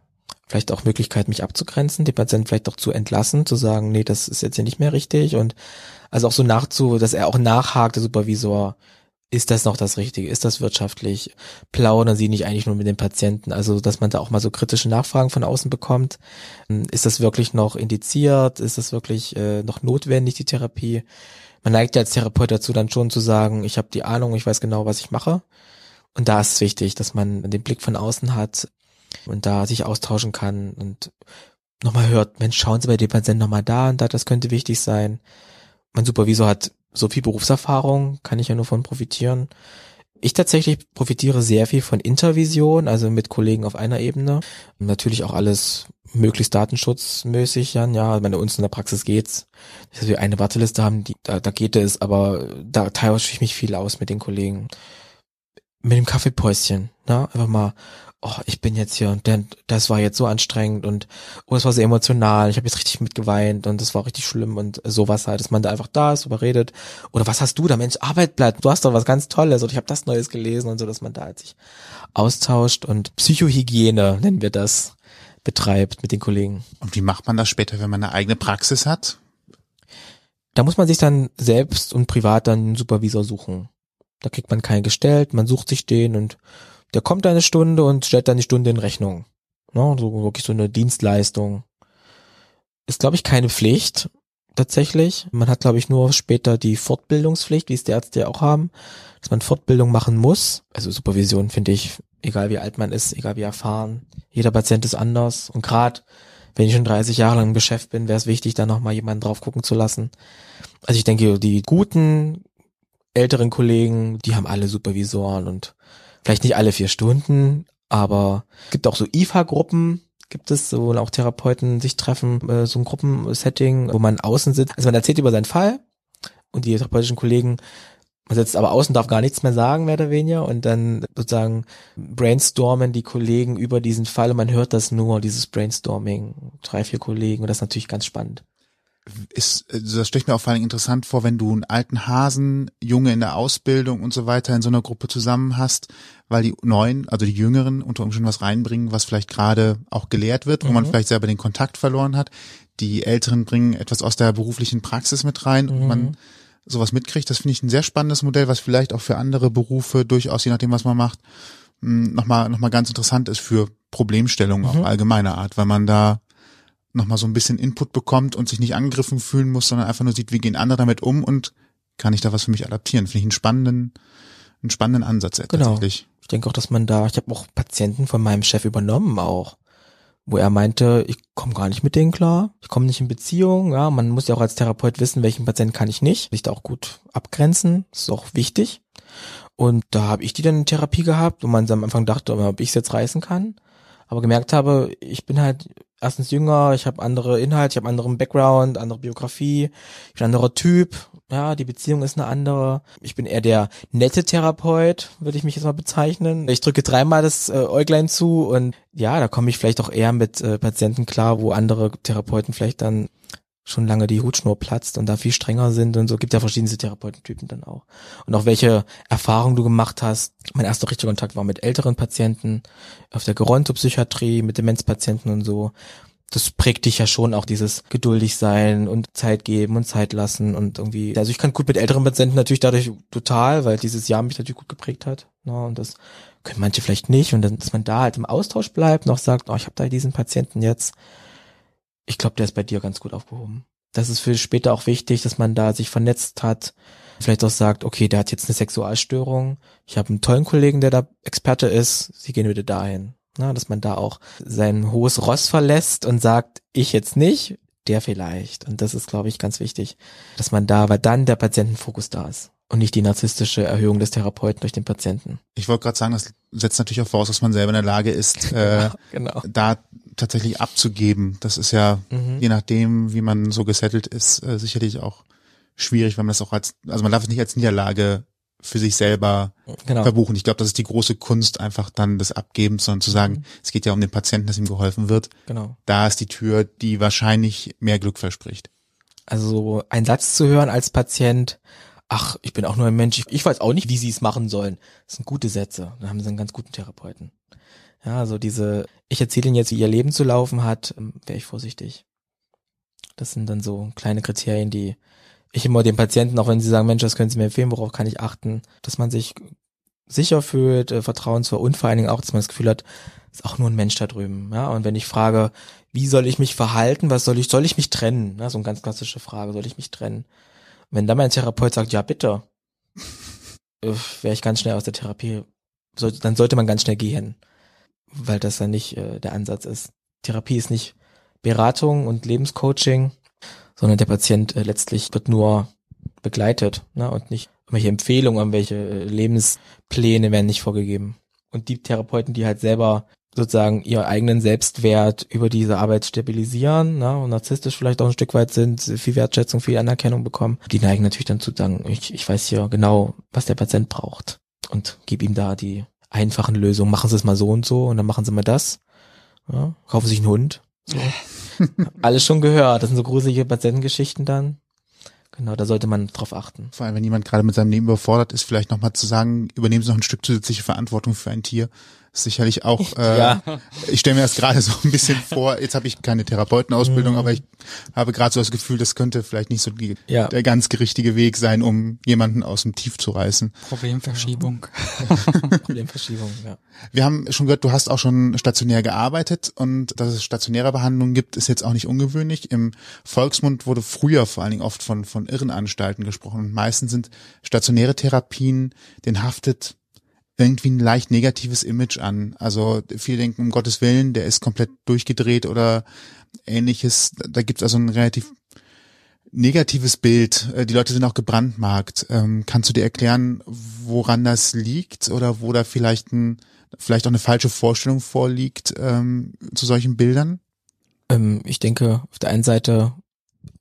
vielleicht auch Möglichkeit, mich abzugrenzen, den Patienten vielleicht auch zu entlassen, zu sagen, nee, das ist jetzt hier nicht mehr richtig und also auch so nachzu, dass er auch nachhakt, der Supervisor, ist das noch das Richtige? Ist das wirtschaftlich? Plaudern Sie nicht eigentlich nur mit den Patienten? Also, dass man da auch mal so kritische Nachfragen von außen bekommt. Ähm, ist das wirklich noch indiziert? Ist das wirklich äh, noch notwendig, die Therapie? Man neigt ja als Therapeut dazu, dann schon zu sagen, ich habe die Ahnung, ich weiß genau, was ich mache. Und da ist es wichtig, dass man den Blick von außen hat und da sich austauschen kann und nochmal hört, Mensch, schauen Sie bei dem Patienten nochmal da und da, das könnte wichtig sein. Mein Supervisor hat so viel Berufserfahrung, kann ich ja nur von profitieren. Ich tatsächlich profitiere sehr viel von Intervision, also mit Kollegen auf einer Ebene. Natürlich auch alles möglichst datenschutzmäßig, Jan. Ja, bei uns in der Praxis geht's. Dass wir eine Warteliste haben, die, da, da geht es, aber da tausche ich mich viel aus mit den Kollegen. Mit dem Kaffeepäuschen, ne? Einfach mal oh, ich bin jetzt hier und denn, das war jetzt so anstrengend und oh, es war sehr emotional, ich habe jetzt richtig mitgeweint und das war richtig schlimm und sowas halt, dass man da einfach da ist, überredet. Oder was hast du da, Mensch, Arbeit bleibt, du hast doch was ganz Tolles und ich habe das Neues gelesen und so, dass man da halt sich austauscht und Psychohygiene, nennen wir das, betreibt mit den Kollegen. Und wie macht man das später, wenn man eine eigene Praxis hat? Da muss man sich dann selbst und privat dann einen Supervisor suchen. Da kriegt man keinen gestellt, man sucht sich den und der kommt eine Stunde und stellt dann die Stunde in Rechnung. Ne, so wirklich so eine Dienstleistung. Ist, glaube ich, keine Pflicht, tatsächlich. Man hat, glaube ich, nur später die Fortbildungspflicht, wie es die Ärzte ja auch haben, dass man Fortbildung machen muss. Also Supervision finde ich, egal wie alt man ist, egal wie erfahren. Jeder Patient ist anders. Und gerade wenn ich schon 30 Jahre lang im Geschäft bin, wäre es wichtig, da nochmal jemanden drauf gucken zu lassen. Also ich denke, die guten älteren Kollegen, die haben alle Supervisoren und vielleicht nicht alle vier Stunden, aber es gibt auch so IFA-Gruppen, gibt es, wo auch Therapeuten sich treffen, äh, so ein Gruppensetting, wo man außen sitzt. Also man erzählt über seinen Fall und die therapeutischen Kollegen, man sitzt aber außen, darf gar nichts mehr sagen, mehr oder weniger, und dann sozusagen brainstormen die Kollegen über diesen Fall und man hört das nur, dieses Brainstorming, drei, vier Kollegen, und das ist natürlich ganz spannend ist, das stellt mir auch vor allem interessant vor, wenn du einen alten Hasen, Junge in der Ausbildung und so weiter in so einer Gruppe zusammen hast, weil die Neuen, also die Jüngeren unter Umständen was reinbringen, was vielleicht gerade auch gelehrt wird, wo mhm. man vielleicht selber den Kontakt verloren hat. Die Älteren bringen etwas aus der beruflichen Praxis mit rein mhm. und man sowas mitkriegt. Das finde ich ein sehr spannendes Modell, was vielleicht auch für andere Berufe durchaus, je nachdem, was man macht, nochmal, noch mal ganz interessant ist für Problemstellungen mhm. auch allgemeiner Art, weil man da nochmal so ein bisschen Input bekommt und sich nicht angegriffen fühlen muss, sondern einfach nur sieht, wie gehen andere damit um und kann ich da was für mich adaptieren. Finde ich einen spannenden, einen spannenden Ansatz genau. tatsächlich. Ich denke auch, dass man da, ich habe auch Patienten von meinem Chef übernommen auch, wo er meinte, ich komme gar nicht mit denen klar, ich komme nicht in Beziehung, ja, man muss ja auch als Therapeut wissen, welchen Patienten kann ich nicht, sich da auch gut abgrenzen, das ist auch wichtig. Und da habe ich die dann in Therapie gehabt, wo man am Anfang dachte, ob ich es jetzt reißen kann. Aber gemerkt habe, ich bin halt erstens jünger, ich habe andere Inhalte, ich habe anderen Background, andere Biografie, ich bin ein anderer Typ, ja, die Beziehung ist eine andere. Ich bin eher der nette Therapeut, würde ich mich jetzt mal bezeichnen. Ich drücke dreimal das äh, Äuglein zu und ja, da komme ich vielleicht auch eher mit äh, Patienten klar, wo andere Therapeuten vielleicht dann schon lange die Hutschnur platzt und da viel strenger sind und so. Gibt ja verschiedenste Therapeutentypen dann auch. Und auch welche Erfahrungen du gemacht hast. Mein erster richtiger Kontakt war mit älteren Patienten, auf der Gerontopsychiatrie, mit Demenzpatienten und so. Das prägt dich ja schon auch dieses geduldig sein und Zeit geben und Zeit lassen und irgendwie. Also ich kann gut mit älteren Patienten natürlich dadurch total, weil dieses Jahr mich natürlich gut geprägt hat. Ne, und das können manche vielleicht nicht. Und dann, dass man da halt im Austausch bleibt, noch sagt, oh, ich habe da diesen Patienten jetzt ich glaube, der ist bei dir ganz gut aufgehoben. Das ist für später auch wichtig, dass man da sich vernetzt hat. Vielleicht auch sagt, okay, der hat jetzt eine Sexualstörung. Ich habe einen tollen Kollegen, der da Experte ist. Sie gehen wieder dahin. Na, dass man da auch sein hohes Ross verlässt und sagt, ich jetzt nicht, der vielleicht. Und das ist, glaube ich, ganz wichtig, dass man da, weil dann der Patientenfokus da ist und nicht die narzisstische Erhöhung des Therapeuten durch den Patienten. Ich wollte gerade sagen, das setzt natürlich auch voraus, dass man selber in der Lage ist, äh, genau. da tatsächlich abzugeben. Das ist ja, mhm. je nachdem, wie man so gesettelt ist, äh, sicherlich auch schwierig, wenn man das auch als, also man darf es nicht als Niederlage für sich selber genau. verbuchen. Ich glaube, das ist die große Kunst, einfach dann des Abgebens, sondern zu sagen, mhm. es geht ja um den Patienten, dass ihm geholfen wird. Genau. Da ist die Tür, die wahrscheinlich mehr Glück verspricht. Also ein Satz zu hören als Patient, ach, ich bin auch nur ein Mensch, ich, ich weiß auch nicht, wie sie es machen sollen. Das sind gute Sätze. Da haben sie einen ganz guten Therapeuten. Ja, also diese, ich erzähle ihnen jetzt, wie ihr Leben zu laufen hat, ähm, wäre ich vorsichtig. Das sind dann so kleine Kriterien, die ich immer den Patienten, auch wenn sie sagen, Mensch, das können Sie mir empfehlen, worauf kann ich achten, dass man sich sicher fühlt, äh, vertrauensvoll und vor allen Dingen auch, dass man das Gefühl hat, ist auch nur ein Mensch da drüben. Ja, und wenn ich frage, wie soll ich mich verhalten, was soll ich, soll ich mich trennen? Ja, so eine ganz klassische Frage, soll ich mich trennen? Wenn dann mein Therapeut sagt, ja bitte, äh, wäre ich ganz schnell aus der Therapie, so, dann sollte man ganz schnell gehen, weil das ja nicht äh, der Ansatz ist. Therapie ist nicht Beratung und Lebenscoaching, sondern der Patient äh, letztlich wird nur begleitet ne, und nicht irgendwelche Empfehlungen, irgendwelche äh, Lebenspläne werden nicht vorgegeben. Und die Therapeuten, die halt selber sozusagen ihren eigenen Selbstwert über diese Arbeit stabilisieren ne, und narzisstisch vielleicht auch ein Stück weit sind, viel Wertschätzung, viel Anerkennung bekommen, die neigen natürlich dann zu sagen, ich, ich weiß ja genau, was der Patient braucht und gebe ihm da die einfachen Lösungen. Machen Sie es mal so und so und dann machen Sie mal das. Ja, kaufen Sie sich einen Hund. So. Alles schon gehört. Das sind so gruselige Patientengeschichten dann. Genau, da sollte man drauf achten. Vor allem, wenn jemand gerade mit seinem Leben überfordert ist, vielleicht nochmal zu sagen, übernehmen Sie noch ein Stück zusätzliche Verantwortung für ein Tier sicherlich auch, äh, ja. ich stelle mir das gerade so ein bisschen vor, jetzt habe ich keine Therapeutenausbildung, mhm. aber ich habe gerade so das Gefühl, das könnte vielleicht nicht so die, ja. der ganz richtige Weg sein, um jemanden aus dem Tief zu reißen. Problemverschiebung. Problemverschiebung, ja. Wir haben schon gehört, du hast auch schon stationär gearbeitet und dass es stationäre Behandlungen gibt, ist jetzt auch nicht ungewöhnlich. Im Volksmund wurde früher vor allen Dingen oft von, von Irrenanstalten gesprochen und meistens sind stationäre Therapien, den haftet irgendwie ein leicht negatives Image an. Also viele denken, um Gottes Willen, der ist komplett durchgedreht oder ähnliches. Da gibt's also ein relativ negatives Bild. Äh, die Leute sind auch gebrandmarkt. Ähm, kannst du dir erklären, woran das liegt oder wo da vielleicht ein, vielleicht auch eine falsche Vorstellung vorliegt ähm, zu solchen Bildern? Ähm, ich denke, auf der einen Seite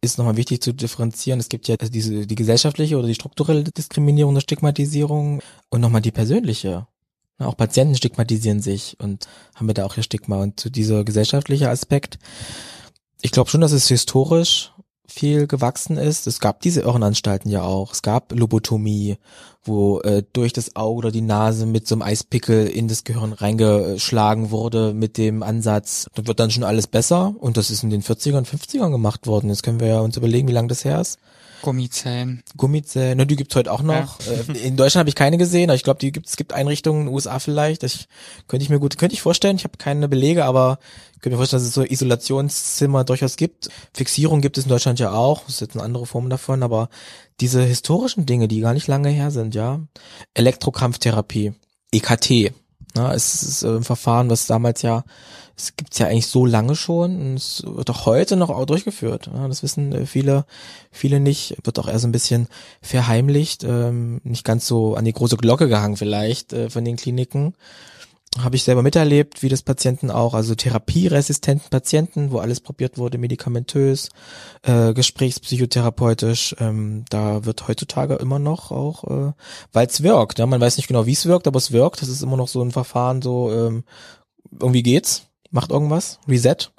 ist nochmal wichtig zu differenzieren. Es gibt ja diese, die gesellschaftliche oder die strukturelle Diskriminierung oder Stigmatisierung und nochmal die persönliche. Auch Patienten stigmatisieren sich und haben wir da auch ihr Stigma. Und zu dieser gesellschaftliche Aspekt, ich glaube schon, dass es historisch viel gewachsen ist. Es gab diese Irrenanstalten ja auch. Es gab Lobotomie, wo äh, durch das Auge oder die Nase mit so einem Eispickel in das Gehirn reingeschlagen wurde mit dem Ansatz, da wird dann schon alles besser. Und das ist in den 40ern, 50ern gemacht worden. Jetzt können wir ja uns überlegen, wie lange das her ist. Gummizellen. Gummizellen, ne, die gibt's heute auch noch. Ja. Äh, in Deutschland habe ich keine gesehen, aber ich glaube, die gibt es gibt Einrichtungen in den USA vielleicht. Das könnte ich mir gut, könnte ich vorstellen. Ich habe keine Belege, aber ich könnte mir vorstellen, dass es so Isolationszimmer durchaus gibt. Fixierung gibt es in Deutschland ja auch. Das ist jetzt eine andere Form davon, aber diese historischen Dinge, die gar nicht lange her sind, ja. Elektrokrampftherapie, EKT, ja, es ist ein Verfahren, was damals ja es gibt's ja eigentlich so lange schon und es wird auch heute noch auch durchgeführt. Das wissen äh, viele, viele nicht. Wird auch eher so ein bisschen verheimlicht, ähm, nicht ganz so an die große Glocke gehangen vielleicht äh, von den Kliniken. habe ich selber miterlebt, wie das Patienten auch, also therapieresistenten Patienten, wo alles probiert wurde, medikamentös, äh, gesprächspsychotherapeutisch, ähm, da wird heutzutage immer noch auch, äh, weil es wirkt, ja, man weiß nicht genau, wie es wirkt, aber es wirkt, das ist immer noch so ein Verfahren, so ähm, irgendwie geht's, macht irgendwas, Reset,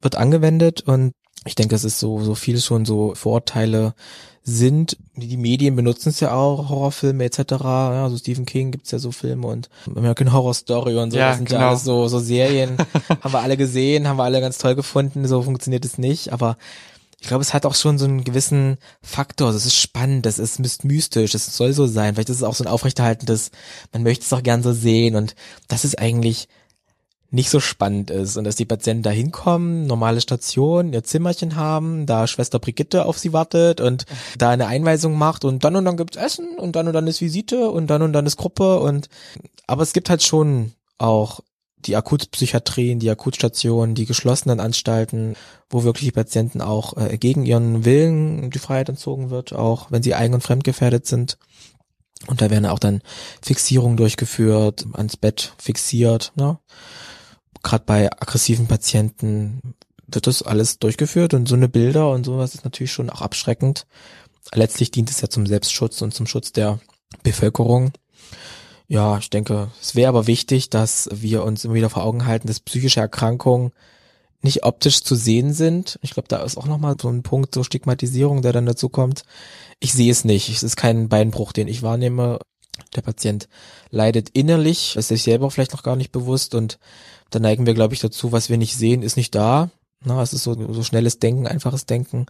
wird angewendet und ich denke, es ist so, so viel schon so Vorteile sind, die Medien benutzen es ja auch, Horrorfilme etc. Ja, also Stephen King gibt's ja so Filme und American Horror Story und so, Ja, das sind genau. ja alles so, so Serien, haben wir alle gesehen, haben wir alle ganz toll gefunden, so funktioniert es nicht, aber ich glaube, es hat auch schon so einen gewissen Faktor. Das ist spannend, das ist myst- mystisch, das soll so sein. Vielleicht ist es auch so ein aufrechterhaltendes, man möchte es auch gern so sehen und das ist eigentlich nicht so spannend ist und dass die Patienten da hinkommen, normale Station, ihr Zimmerchen haben, da Schwester Brigitte auf sie wartet und da eine Einweisung macht und dann und dann gibt's Essen und dann und dann ist Visite und dann und dann ist Gruppe und aber es gibt halt schon auch die Akutpsychiatrien, die Akutstationen, die geschlossenen Anstalten, wo wirklich die Patienten auch äh, gegen ihren Willen die Freiheit entzogen wird, auch wenn sie eigen- und fremdgefährdet sind. Und da werden auch dann Fixierungen durchgeführt, ans Bett fixiert, ne? Gerade bei aggressiven Patienten wird das alles durchgeführt und so eine Bilder und sowas ist natürlich schon auch abschreckend. Letztlich dient es ja zum Selbstschutz und zum Schutz der Bevölkerung. Ja, ich denke, es wäre aber wichtig, dass wir uns immer wieder vor Augen halten, dass psychische Erkrankungen nicht optisch zu sehen sind. Ich glaube, da ist auch nochmal so ein Punkt, so Stigmatisierung, der dann dazu kommt. Ich sehe es nicht. Es ist kein Beinbruch, den ich wahrnehme. Der Patient leidet innerlich, ist sich selber vielleicht noch gar nicht bewusst und da neigen wir, glaube ich, dazu, was wir nicht sehen, ist nicht da. Na, es ist so, so schnelles Denken, einfaches Denken.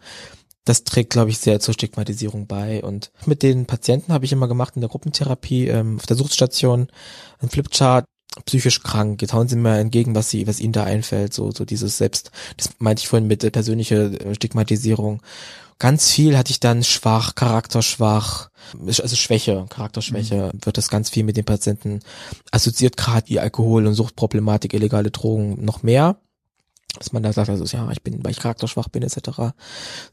Das trägt, glaube ich, sehr zur Stigmatisierung bei. Und mit den Patienten habe ich immer gemacht in der Gruppentherapie, ähm, auf der Suchtstation, ein Flipchart, psychisch krank. Jetzt hauen Sie mir entgegen, was Sie, was Ihnen da einfällt. So, so dieses Selbst, das meinte ich vorhin mit äh, persönliche äh, Stigmatisierung. Ganz viel hatte ich dann schwach, charakterschwach, also Schwäche, Charakterschwäche, wird das ganz viel mit den Patienten assoziiert, gerade die Alkohol- und Suchtproblematik, illegale Drogen noch mehr. Dass man da sagt, also ja, ich bin, weil ich charakterschwach bin, etc. Das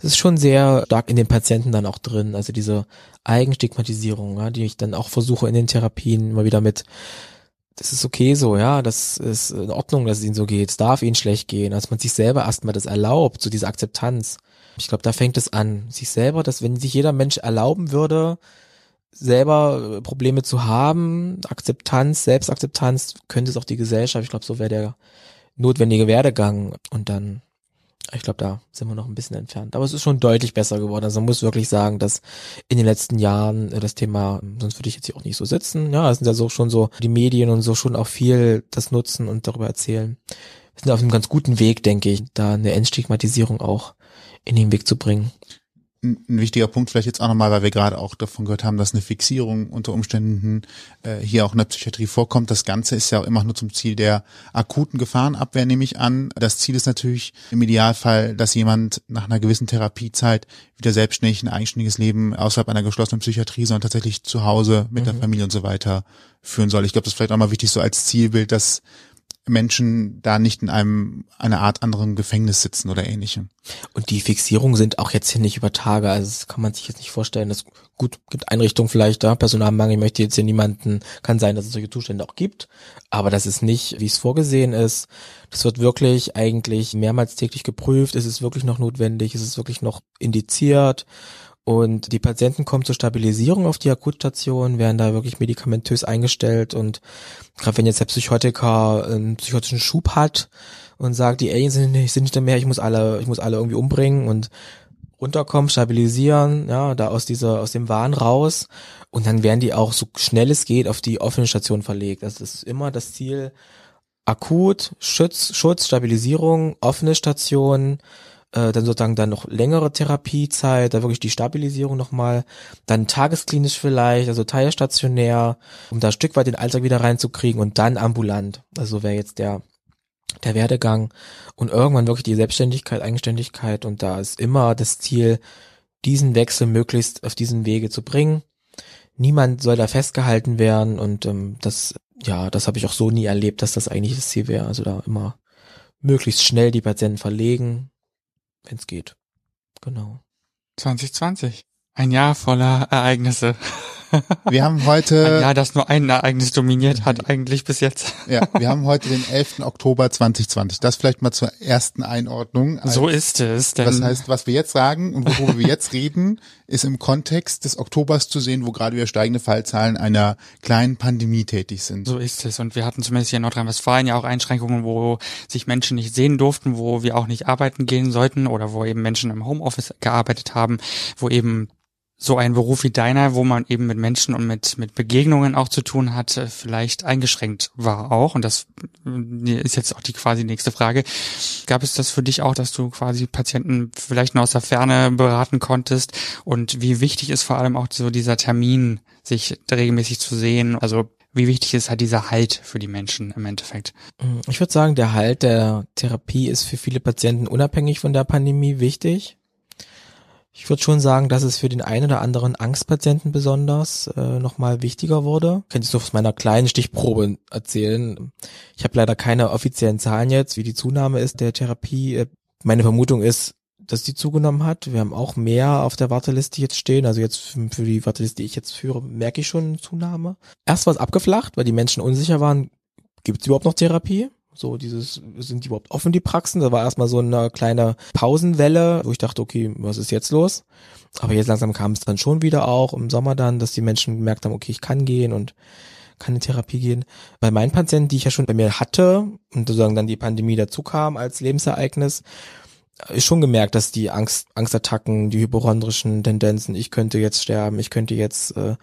ist schon sehr stark in den Patienten dann auch drin. Also diese Eigenstigmatisierung, ja, die ich dann auch versuche in den Therapien immer wieder mit das ist okay so, ja, das ist in Ordnung, dass es ihnen so geht, es darf ihnen schlecht gehen, dass man sich selber erstmal das erlaubt, so diese Akzeptanz. Ich glaube, da fängt es an, sich selber, dass wenn sich jeder Mensch erlauben würde, selber äh, Probleme zu haben, Akzeptanz, Selbstakzeptanz, könnte es auch die Gesellschaft, ich glaube, so wäre der notwendige Werdegang und dann ich glaube, da sind wir noch ein bisschen entfernt. Aber es ist schon deutlich besser geworden. Also man muss wirklich sagen, dass in den letzten Jahren äh, das Thema, sonst würde ich jetzt hier auch nicht so sitzen. Ja, es sind ja so schon so die Medien und so schon auch viel das nutzen und darüber erzählen. Wir sind auf einem ganz guten Weg, denke ich, da eine Entstigmatisierung auch in den Weg zu bringen. ein ein wichtiger Punkt vielleicht jetzt auch nochmal, weil wir gerade auch davon gehört haben, dass eine Fixierung unter Umständen äh, hier auch in der Psychiatrie vorkommt. Das Ganze ist ja auch immer nur zum Ziel der akuten Gefahrenabwehr, nehme ich an. Das Ziel ist natürlich im Idealfall, dass jemand nach einer gewissen Therapiezeit wieder selbstständig ein eigenständiges Leben außerhalb einer geschlossenen Psychiatrie, sondern tatsächlich zu Hause mit der Familie und so weiter führen soll. Ich glaube, das ist vielleicht auch mal wichtig so als Zielbild, dass Menschen da nicht in einem einer Art anderen Gefängnis sitzen oder ähnlichem. Und die Fixierungen sind auch jetzt hier nicht über Tage, also das kann man sich jetzt nicht vorstellen. Das gut gibt Einrichtungen vielleicht da, Personalmangel, ich möchte jetzt hier niemanden, kann sein, dass es solche Zustände auch gibt, aber das ist nicht, wie es vorgesehen ist. Das wird wirklich eigentlich mehrmals täglich geprüft, ist es wirklich noch notwendig, ist es wirklich noch indiziert. Und die Patienten kommen zur Stabilisierung auf die Akutstation, werden da wirklich medikamentös eingestellt und gerade wenn jetzt der Psychotiker einen psychotischen Schub hat und sagt, die Aliens sind nicht, sind nicht mehr, ich muss alle, ich muss alle irgendwie umbringen und runterkommen, stabilisieren, ja, da aus dieser, aus dem Wahn raus und dann werden die auch so schnell es geht auf die offene Station verlegt. Also das ist immer das Ziel, akut, Schutz, Schutz, Stabilisierung, offene Station, äh, dann sozusagen dann noch längere Therapiezeit, da wirklich die Stabilisierung nochmal, dann tagesklinisch vielleicht, also teilstationär, um da ein Stück weit den Alltag wieder reinzukriegen und dann ambulant. Also wäre jetzt der der Werdegang und irgendwann wirklich die Selbstständigkeit, Eigenständigkeit und da ist immer das Ziel, diesen Wechsel möglichst auf diesen Wege zu bringen. Niemand soll da festgehalten werden und ähm, das, ja, das habe ich auch so nie erlebt, dass das eigentlich das Ziel wäre. Also da immer möglichst schnell die Patienten verlegen, wenn es geht. Genau. 2020. Ein Jahr voller Ereignisse. Wir haben heute. Ja, das nur ein Ereignis dominiert hat eigentlich bis jetzt. Ja, wir haben heute den 11. Oktober 2020. Das vielleicht mal zur ersten Einordnung. So ist es. Denn das heißt, was wir jetzt sagen und worüber wir jetzt reden, ist im Kontext des Oktobers zu sehen, wo gerade wieder steigende Fallzahlen einer kleinen Pandemie tätig sind. So ist es. Und wir hatten zumindest hier in Nordrhein-Westfalen ja auch Einschränkungen, wo sich Menschen nicht sehen durften, wo wir auch nicht arbeiten gehen sollten oder wo eben Menschen im Homeoffice gearbeitet haben, wo eben so ein Beruf wie deiner, wo man eben mit Menschen und mit, mit Begegnungen auch zu tun hat, vielleicht eingeschränkt war auch. Und das äh, ist jetzt auch die quasi nächste Frage. Gab es das für dich auch, dass du quasi Patienten vielleicht nur aus der Ferne beraten konntest? Und wie wichtig ist vor allem auch so dieser Termin, sich regelmäßig zu sehen? Also wie wichtig ist halt dieser Halt für die Menschen im Endeffekt? Ich würde sagen, der Halt der Therapie ist für viele Patienten unabhängig von der Pandemie wichtig. Ich würde schon sagen, dass es für den einen oder anderen Angstpatienten besonders äh, nochmal wichtiger wurde. Ich kann es nur aus meiner kleinen Stichprobe erzählen. Ich habe leider keine offiziellen Zahlen jetzt, wie die Zunahme ist der Therapie. Meine Vermutung ist, dass die zugenommen hat. Wir haben auch mehr auf der Warteliste jetzt stehen. Also jetzt für die Warteliste, die ich jetzt führe, merke ich schon eine Zunahme. Erst war es abgeflacht, weil die Menschen unsicher waren, gibt es überhaupt noch Therapie? So dieses, sind die überhaupt offen, die Praxen? Da war erstmal so eine kleine Pausenwelle, wo ich dachte, okay, was ist jetzt los? Aber jetzt langsam kam es dann schon wieder auch im Sommer dann, dass die Menschen gemerkt haben, okay, ich kann gehen und kann in Therapie gehen. Bei meinen Patienten, die ich ja schon bei mir hatte und sozusagen dann die Pandemie dazu kam als Lebensereignis, ist schon gemerkt, dass die Angst, Angstattacken, die hypochondrischen Tendenzen, ich könnte jetzt sterben, ich könnte jetzt äh,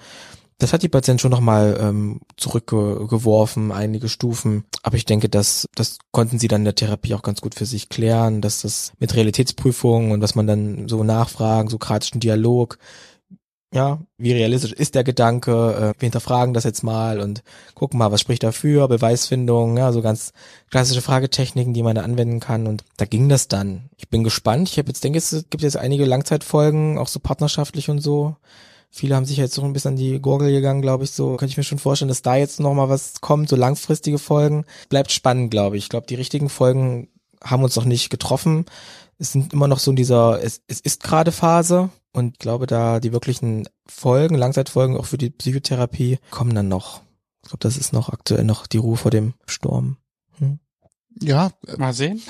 das hat die Patienten schon nochmal ähm, zurückgeworfen, einige Stufen. Aber ich denke, dass das konnten sie dann in der Therapie auch ganz gut für sich klären, dass das mit Realitätsprüfungen und dass man dann so nachfragen, so kratischen Dialog, ja, wie realistisch ist der Gedanke, äh, wir hinterfragen das jetzt mal und gucken mal, was spricht dafür, Beweisfindung, ja, so ganz klassische Fragetechniken, die man da anwenden kann und da ging das dann. Ich bin gespannt, ich habe jetzt denke, es gibt jetzt einige Langzeitfolgen, auch so partnerschaftlich und so. Viele haben sich jetzt so ein bisschen an die Gurgel gegangen, glaube ich, so. Könnte ich mir schon vorstellen, dass da jetzt noch mal was kommt, so langfristige Folgen. Bleibt spannend, glaube ich. Ich glaube, die richtigen Folgen haben uns noch nicht getroffen. Es sind immer noch so in dieser, es, es ist gerade Phase. Und glaube, da die wirklichen Folgen, Langzeitfolgen auch für die Psychotherapie kommen dann noch. Ich glaube, das ist noch aktuell noch die Ruhe vor dem Sturm. Hm? Ja. Mal sehen.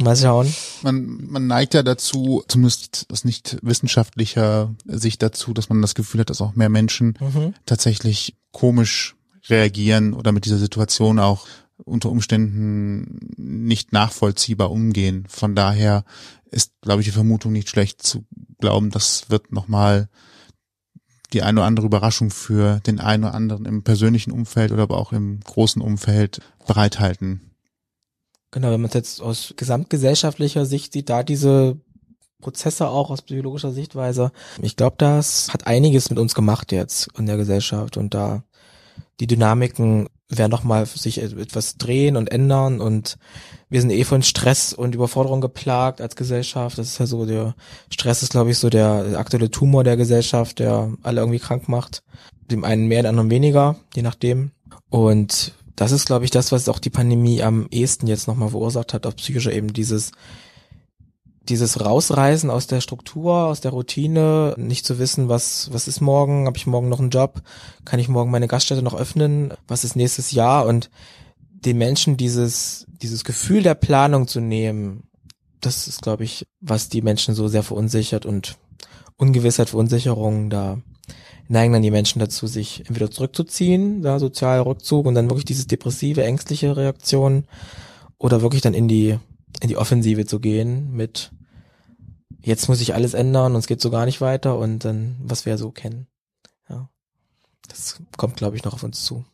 Mal schauen. Man, man neigt ja dazu, zumindest aus nicht wissenschaftlicher Sicht dazu, dass man das Gefühl hat, dass auch mehr Menschen mhm. tatsächlich komisch reagieren oder mit dieser Situation auch unter Umständen nicht nachvollziehbar umgehen. Von daher ist, glaube ich, die Vermutung nicht schlecht zu glauben, das wird nochmal die eine oder andere Überraschung für den einen oder anderen im persönlichen Umfeld oder aber auch im großen Umfeld bereithalten. Genau, wenn man es jetzt aus gesamtgesellschaftlicher Sicht sieht, da diese Prozesse auch aus psychologischer Sichtweise. Ich glaube, das hat einiges mit uns gemacht jetzt in der Gesellschaft und da die Dynamiken werden nochmal sich etwas drehen und ändern und wir sind eh von Stress und Überforderung geplagt als Gesellschaft. Das ist ja so der Stress ist, glaube ich, so der aktuelle Tumor der Gesellschaft, der alle irgendwie krank macht. Dem einen mehr, dem anderen weniger, je nachdem. Und das ist, glaube ich, das, was auch die Pandemie am ehesten jetzt nochmal verursacht hat, auf psychischer eben dieses, dieses Rausreißen aus der Struktur, aus der Routine, nicht zu wissen, was, was ist morgen, habe ich morgen noch einen Job, kann ich morgen meine Gaststätte noch öffnen, was ist nächstes Jahr? Und den Menschen dieses, dieses Gefühl der Planung zu nehmen, das ist, glaube ich, was die Menschen so sehr verunsichert und Ungewissheit, Verunsicherung da neigen dann die Menschen dazu, sich entweder zurückzuziehen, da sozialer Rückzug und dann wirklich dieses depressive, ängstliche Reaktion oder wirklich dann in die, in die Offensive zu gehen mit jetzt muss ich alles ändern und es geht so gar nicht weiter und dann, was wir so kennen. Ja. Das kommt, glaube ich, noch auf uns zu.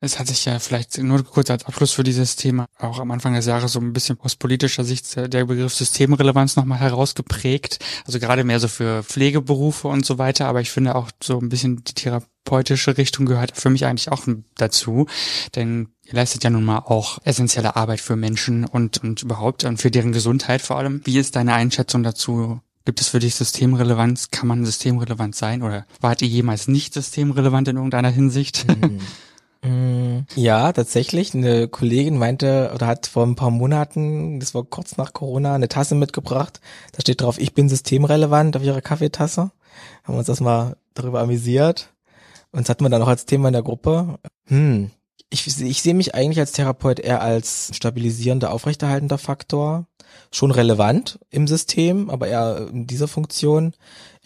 Es hat sich ja vielleicht nur kurz als Abschluss für dieses Thema auch am Anfang des Jahres so ein bisschen aus politischer Sicht der Begriff Systemrelevanz nochmal herausgeprägt. Also gerade mehr so für Pflegeberufe und so weiter. Aber ich finde auch so ein bisschen die therapeutische Richtung gehört für mich eigentlich auch dazu. Denn ihr leistet ja nun mal auch essentielle Arbeit für Menschen und, und überhaupt und für deren Gesundheit vor allem. Wie ist deine Einschätzung dazu? Gibt es für dich Systemrelevanz? Kann man systemrelevant sein? Oder wart ihr jemals nicht systemrelevant in irgendeiner Hinsicht? Mhm. Mm, ja, tatsächlich. Eine Kollegin meinte oder hat vor ein paar Monaten, das war kurz nach Corona, eine Tasse mitgebracht. Da steht drauf, ich bin systemrelevant auf ihrer Kaffeetasse. Haben uns das mal darüber amüsiert. Und das hatten wir dann auch als Thema in der Gruppe. Hm. Ich, ich sehe mich eigentlich als Therapeut eher als stabilisierender, aufrechterhaltender Faktor. Schon relevant im System, aber eher in dieser Funktion.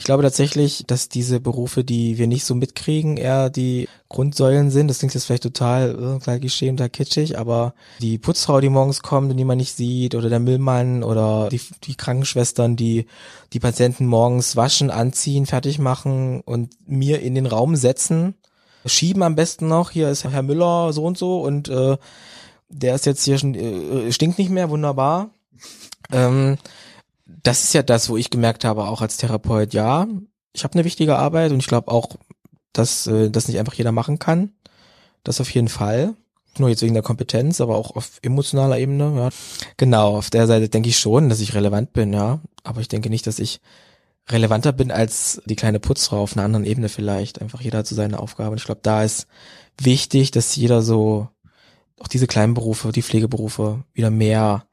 Ich glaube tatsächlich, dass diese Berufe, die wir nicht so mitkriegen, eher die Grundsäulen sind. Das klingt jetzt vielleicht total äh, total geschämt, kitschig, aber die Putzfrau, die morgens kommt und die man nicht sieht, oder der Müllmann oder die, die Krankenschwestern, die die Patienten morgens waschen, anziehen, fertig machen und mir in den Raum setzen, schieben am besten noch. Hier ist Herr Müller so und so und äh, der ist jetzt hier schon äh, stinkt nicht mehr, wunderbar. Ähm, das ist ja das, wo ich gemerkt habe, auch als Therapeut, ja, ich habe eine wichtige Arbeit und ich glaube auch, dass äh, das nicht einfach jeder machen kann. Das auf jeden Fall. Nur jetzt wegen der Kompetenz, aber auch auf emotionaler Ebene, ja. Genau, auf der Seite denke ich schon, dass ich relevant bin, ja. Aber ich denke nicht, dass ich relevanter bin als die kleine Putzfrau auf einer anderen Ebene vielleicht. Einfach jeder hat so seine Aufgabe. Und ich glaube, da ist wichtig, dass jeder so, auch diese kleinen Berufe, die Pflegeberufe wieder mehr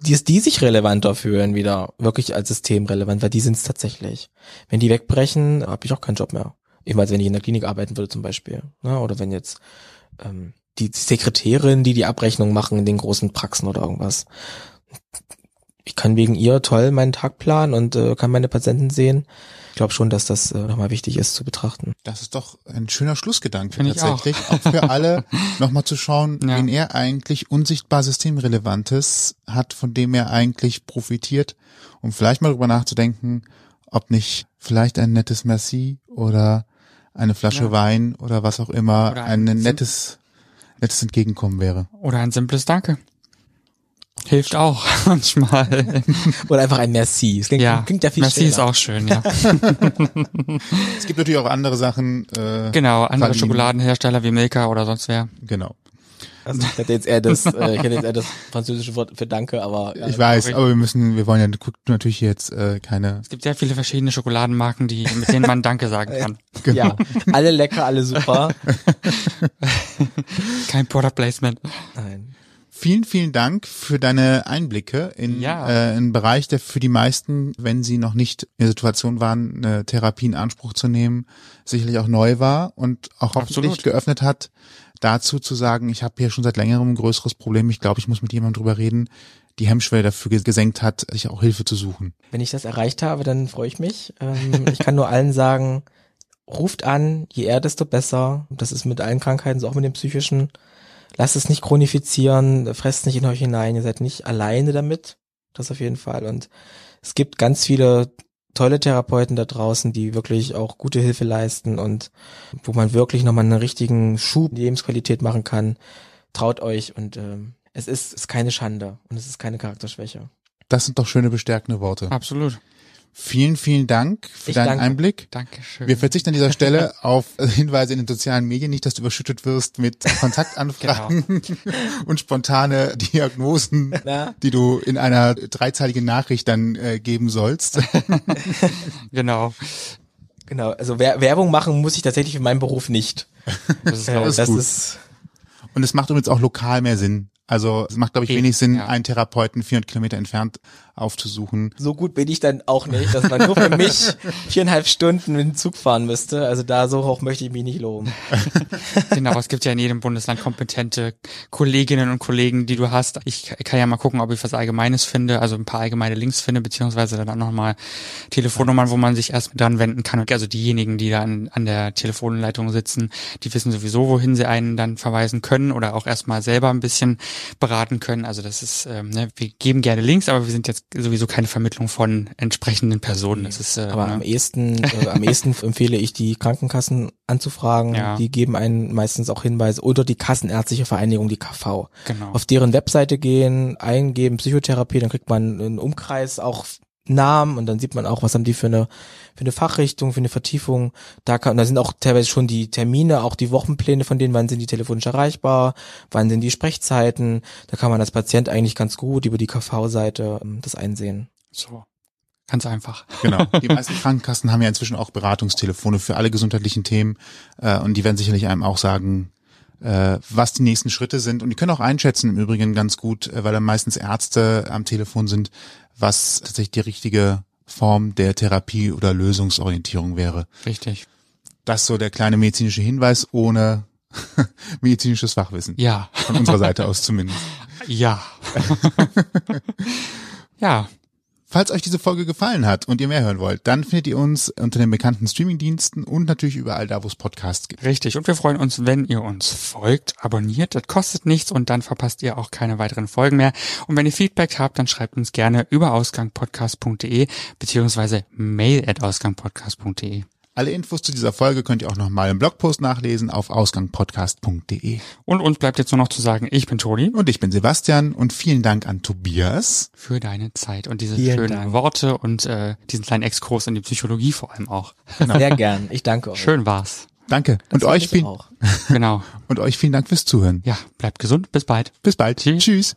die, die sich relevanter fühlen wieder, wirklich als System relevant, weil die sind es tatsächlich. Wenn die wegbrechen, habe ich auch keinen Job mehr. Ebenfalls, wenn ich in der Klinik arbeiten würde zum Beispiel. Ne? Oder wenn jetzt ähm, die Sekretärin, die die Abrechnung machen in den großen Praxen oder irgendwas. Ich kann wegen ihr toll meinen Tag planen und äh, kann meine Patienten sehen ich glaube schon, dass das äh, nochmal wichtig ist zu betrachten. Das ist doch ein schöner Schlussgedanke Find ich tatsächlich. Auch. auch für alle nochmal zu schauen, Ja. wen er eigentlich unsichtbar Systemrelevantes hat, von dem er eigentlich profitiert, um vielleicht mal drüber nachzudenken, ob nicht vielleicht ein nettes Merci oder eine Flasche Ja. Wein oder was auch immer Oder ein, ein nettes, nettes Entgegenkommen wäre. Oder ein simples Danke. Hilft auch manchmal. Oder einfach ein Merci. Es klingt ja, klingt ja viel Merci ist schöner. auch schön, ja. Es gibt natürlich auch andere Sachen. Äh, Genau, andere. Schokoladenhersteller wie Milka oder sonst wer. Genau. Also ich hätte jetzt eher das, äh, ich hätte jetzt eher das französische Wort für Danke, aber äh, Ich weiß, aber wir müssen, wir wollen ja natürlich jetzt äh, keine. Es gibt sehr viele verschiedene Schokoladenmarken, die, mit denen man Danke sagen kann. Genau. ja, alle lecker, alle super. Kein Product Placement. Nein. Vielen, vielen Dank für deine Einblicke in Ja. äh, einen Bereich, der für die meisten, wenn sie noch nicht in der Situation waren, eine Therapie in Anspruch zu nehmen, sicherlich auch neu war und auch hoffentlich Absolut. geöffnet hat, dazu zu sagen, ich habe hier schon seit längerem ein größeres Problem, ich glaube, ich muss mit jemandem drüber reden, die Hemmschwelle dafür ges- gesenkt hat, sich auch Hilfe zu suchen. Wenn ich das erreicht habe, dann freue ich mich. Ähm, ich kann nur allen sagen, ruft an, je eher, desto besser. Das ist mit allen Krankheiten, so auch mit den psychischen. Lasst es nicht chronifizieren, fresst nicht in euch hinein, ihr seid nicht alleine damit. Das auf jeden Fall. Und es gibt ganz viele tolle Therapeuten da draußen, die wirklich auch gute Hilfe leisten und wo man wirklich nochmal einen richtigen Schub in die Lebensqualität machen kann. Traut euch und ähm, es ist, ist keine Schande und es ist keine Charakterschwäche. Das sind doch schöne bestärkende Worte. Absolut. Vielen, vielen Dank für Ich deinen danke. Einblick. Dankeschön. Wir verzichten an dieser Stelle auf Hinweise in den sozialen Medien, nicht, dass du überschüttet wirst mit Kontaktanfragen und spontane Diagnosen, Na? die du in einer dreizeiligen Nachricht dann äh, geben sollst. genau. Genau, also Wer Werbung machen muss ich tatsächlich in meinem Beruf nicht. Das ist, Äh, das gut. ist Und es macht übrigens auch lokal mehr Sinn. Also es macht, glaube ich, wenig Sinn, ja. einen Therapeuten 400 Kilometer entfernt aufzusuchen. so gut bin ich dann auch nicht, dass man nur für mich viereinhalb Stunden mit dem Zug fahren müsste. Also da so hoch möchte ich mich nicht loben. genau, es gibt ja in jedem Bundesland kompetente Kolleginnen und Kollegen, die du hast. Ich kann ja mal gucken, ob ich was Allgemeines finde, also ein paar allgemeine Links finde, beziehungsweise dann auch nochmal Telefonnummern, wo man sich erst dran wenden kann. Also diejenigen, die da an, an der Telefonleitung sitzen, die wissen sowieso, wohin sie einen dann verweisen können oder auch erstmal selber ein bisschen beraten können. Also das ist, ähm, ne, wir geben gerne Links, aber wir sind jetzt sowieso keine Vermittlung von entsprechenden Personen. Das ist, äh, Aber ne? am ehesten, äh, am ehesten empfehle ich die Krankenkassen anzufragen. Ja. Die geben einen meistens auch Hinweise oder die Kassenärztliche Vereinigung, die KV. genau. Auf deren Webseite gehen, eingeben Psychotherapie, dann kriegt man einen Umkreis auch Namen und dann sieht man auch, was haben die für eine für eine Fachrichtung, für eine Vertiefung. Da kann, da sind auch teilweise schon die Termine, auch die Wochenpläne von denen, wann sind die telefonisch erreichbar, wann sind die Sprechzeiten. Da kann man als Patient eigentlich ganz gut über die KV-Seite ähm, das einsehen. So. Ganz einfach. Genau. Die meisten Krankenkassen haben ja inzwischen auch Beratungstelefone für alle gesundheitlichen Themen äh, und die werden sicherlich einem auch sagen, was die nächsten Schritte sind. Und die können auch einschätzen im Übrigen ganz gut, äh, weil da meistens Ärzte am Telefon sind, was tatsächlich die richtige Form der Therapie oder Lösungsorientierung wäre. Richtig. Das ist so der kleine medizinische Hinweis ohne medizinisches Fachwissen. Ja. Von unserer Seite aus zumindest. Ja. ja. Falls euch diese Folge gefallen hat und ihr mehr hören wollt, dann findet ihr uns unter den bekannten Streamingdiensten und natürlich überall da, wo es Podcasts gibt. Richtig. Und wir freuen uns, wenn ihr uns folgt, abonniert. Das kostet nichts und dann verpasst ihr auch keine weiteren Folgen mehr. Und wenn ihr Feedback habt, dann schreibt uns gerne über ausgangpodcast.de beziehungsweise mail at ausgangpodcast.de. Alle Infos zu dieser Folge könnt ihr auch nochmal im Blogpost nachlesen auf ausgangpodcast.de. Und uns bleibt jetzt nur noch zu sagen, ich bin Toni. Und ich bin Sebastian und vielen Dank an Tobias. Für deine Zeit und diese Vielen schönen Dank. Worte und äh, diesen kleinen Exkurs in die Psychologie vor allem auch. Sehr gern. Ich danke euch. Schön war's. Danke. Das Und euch, ich viel, auch. Genau. und euch vielen Dank fürs Zuhören. Ja, bleibt gesund. Bis bald. Bis bald. Tschüss. Tschüss.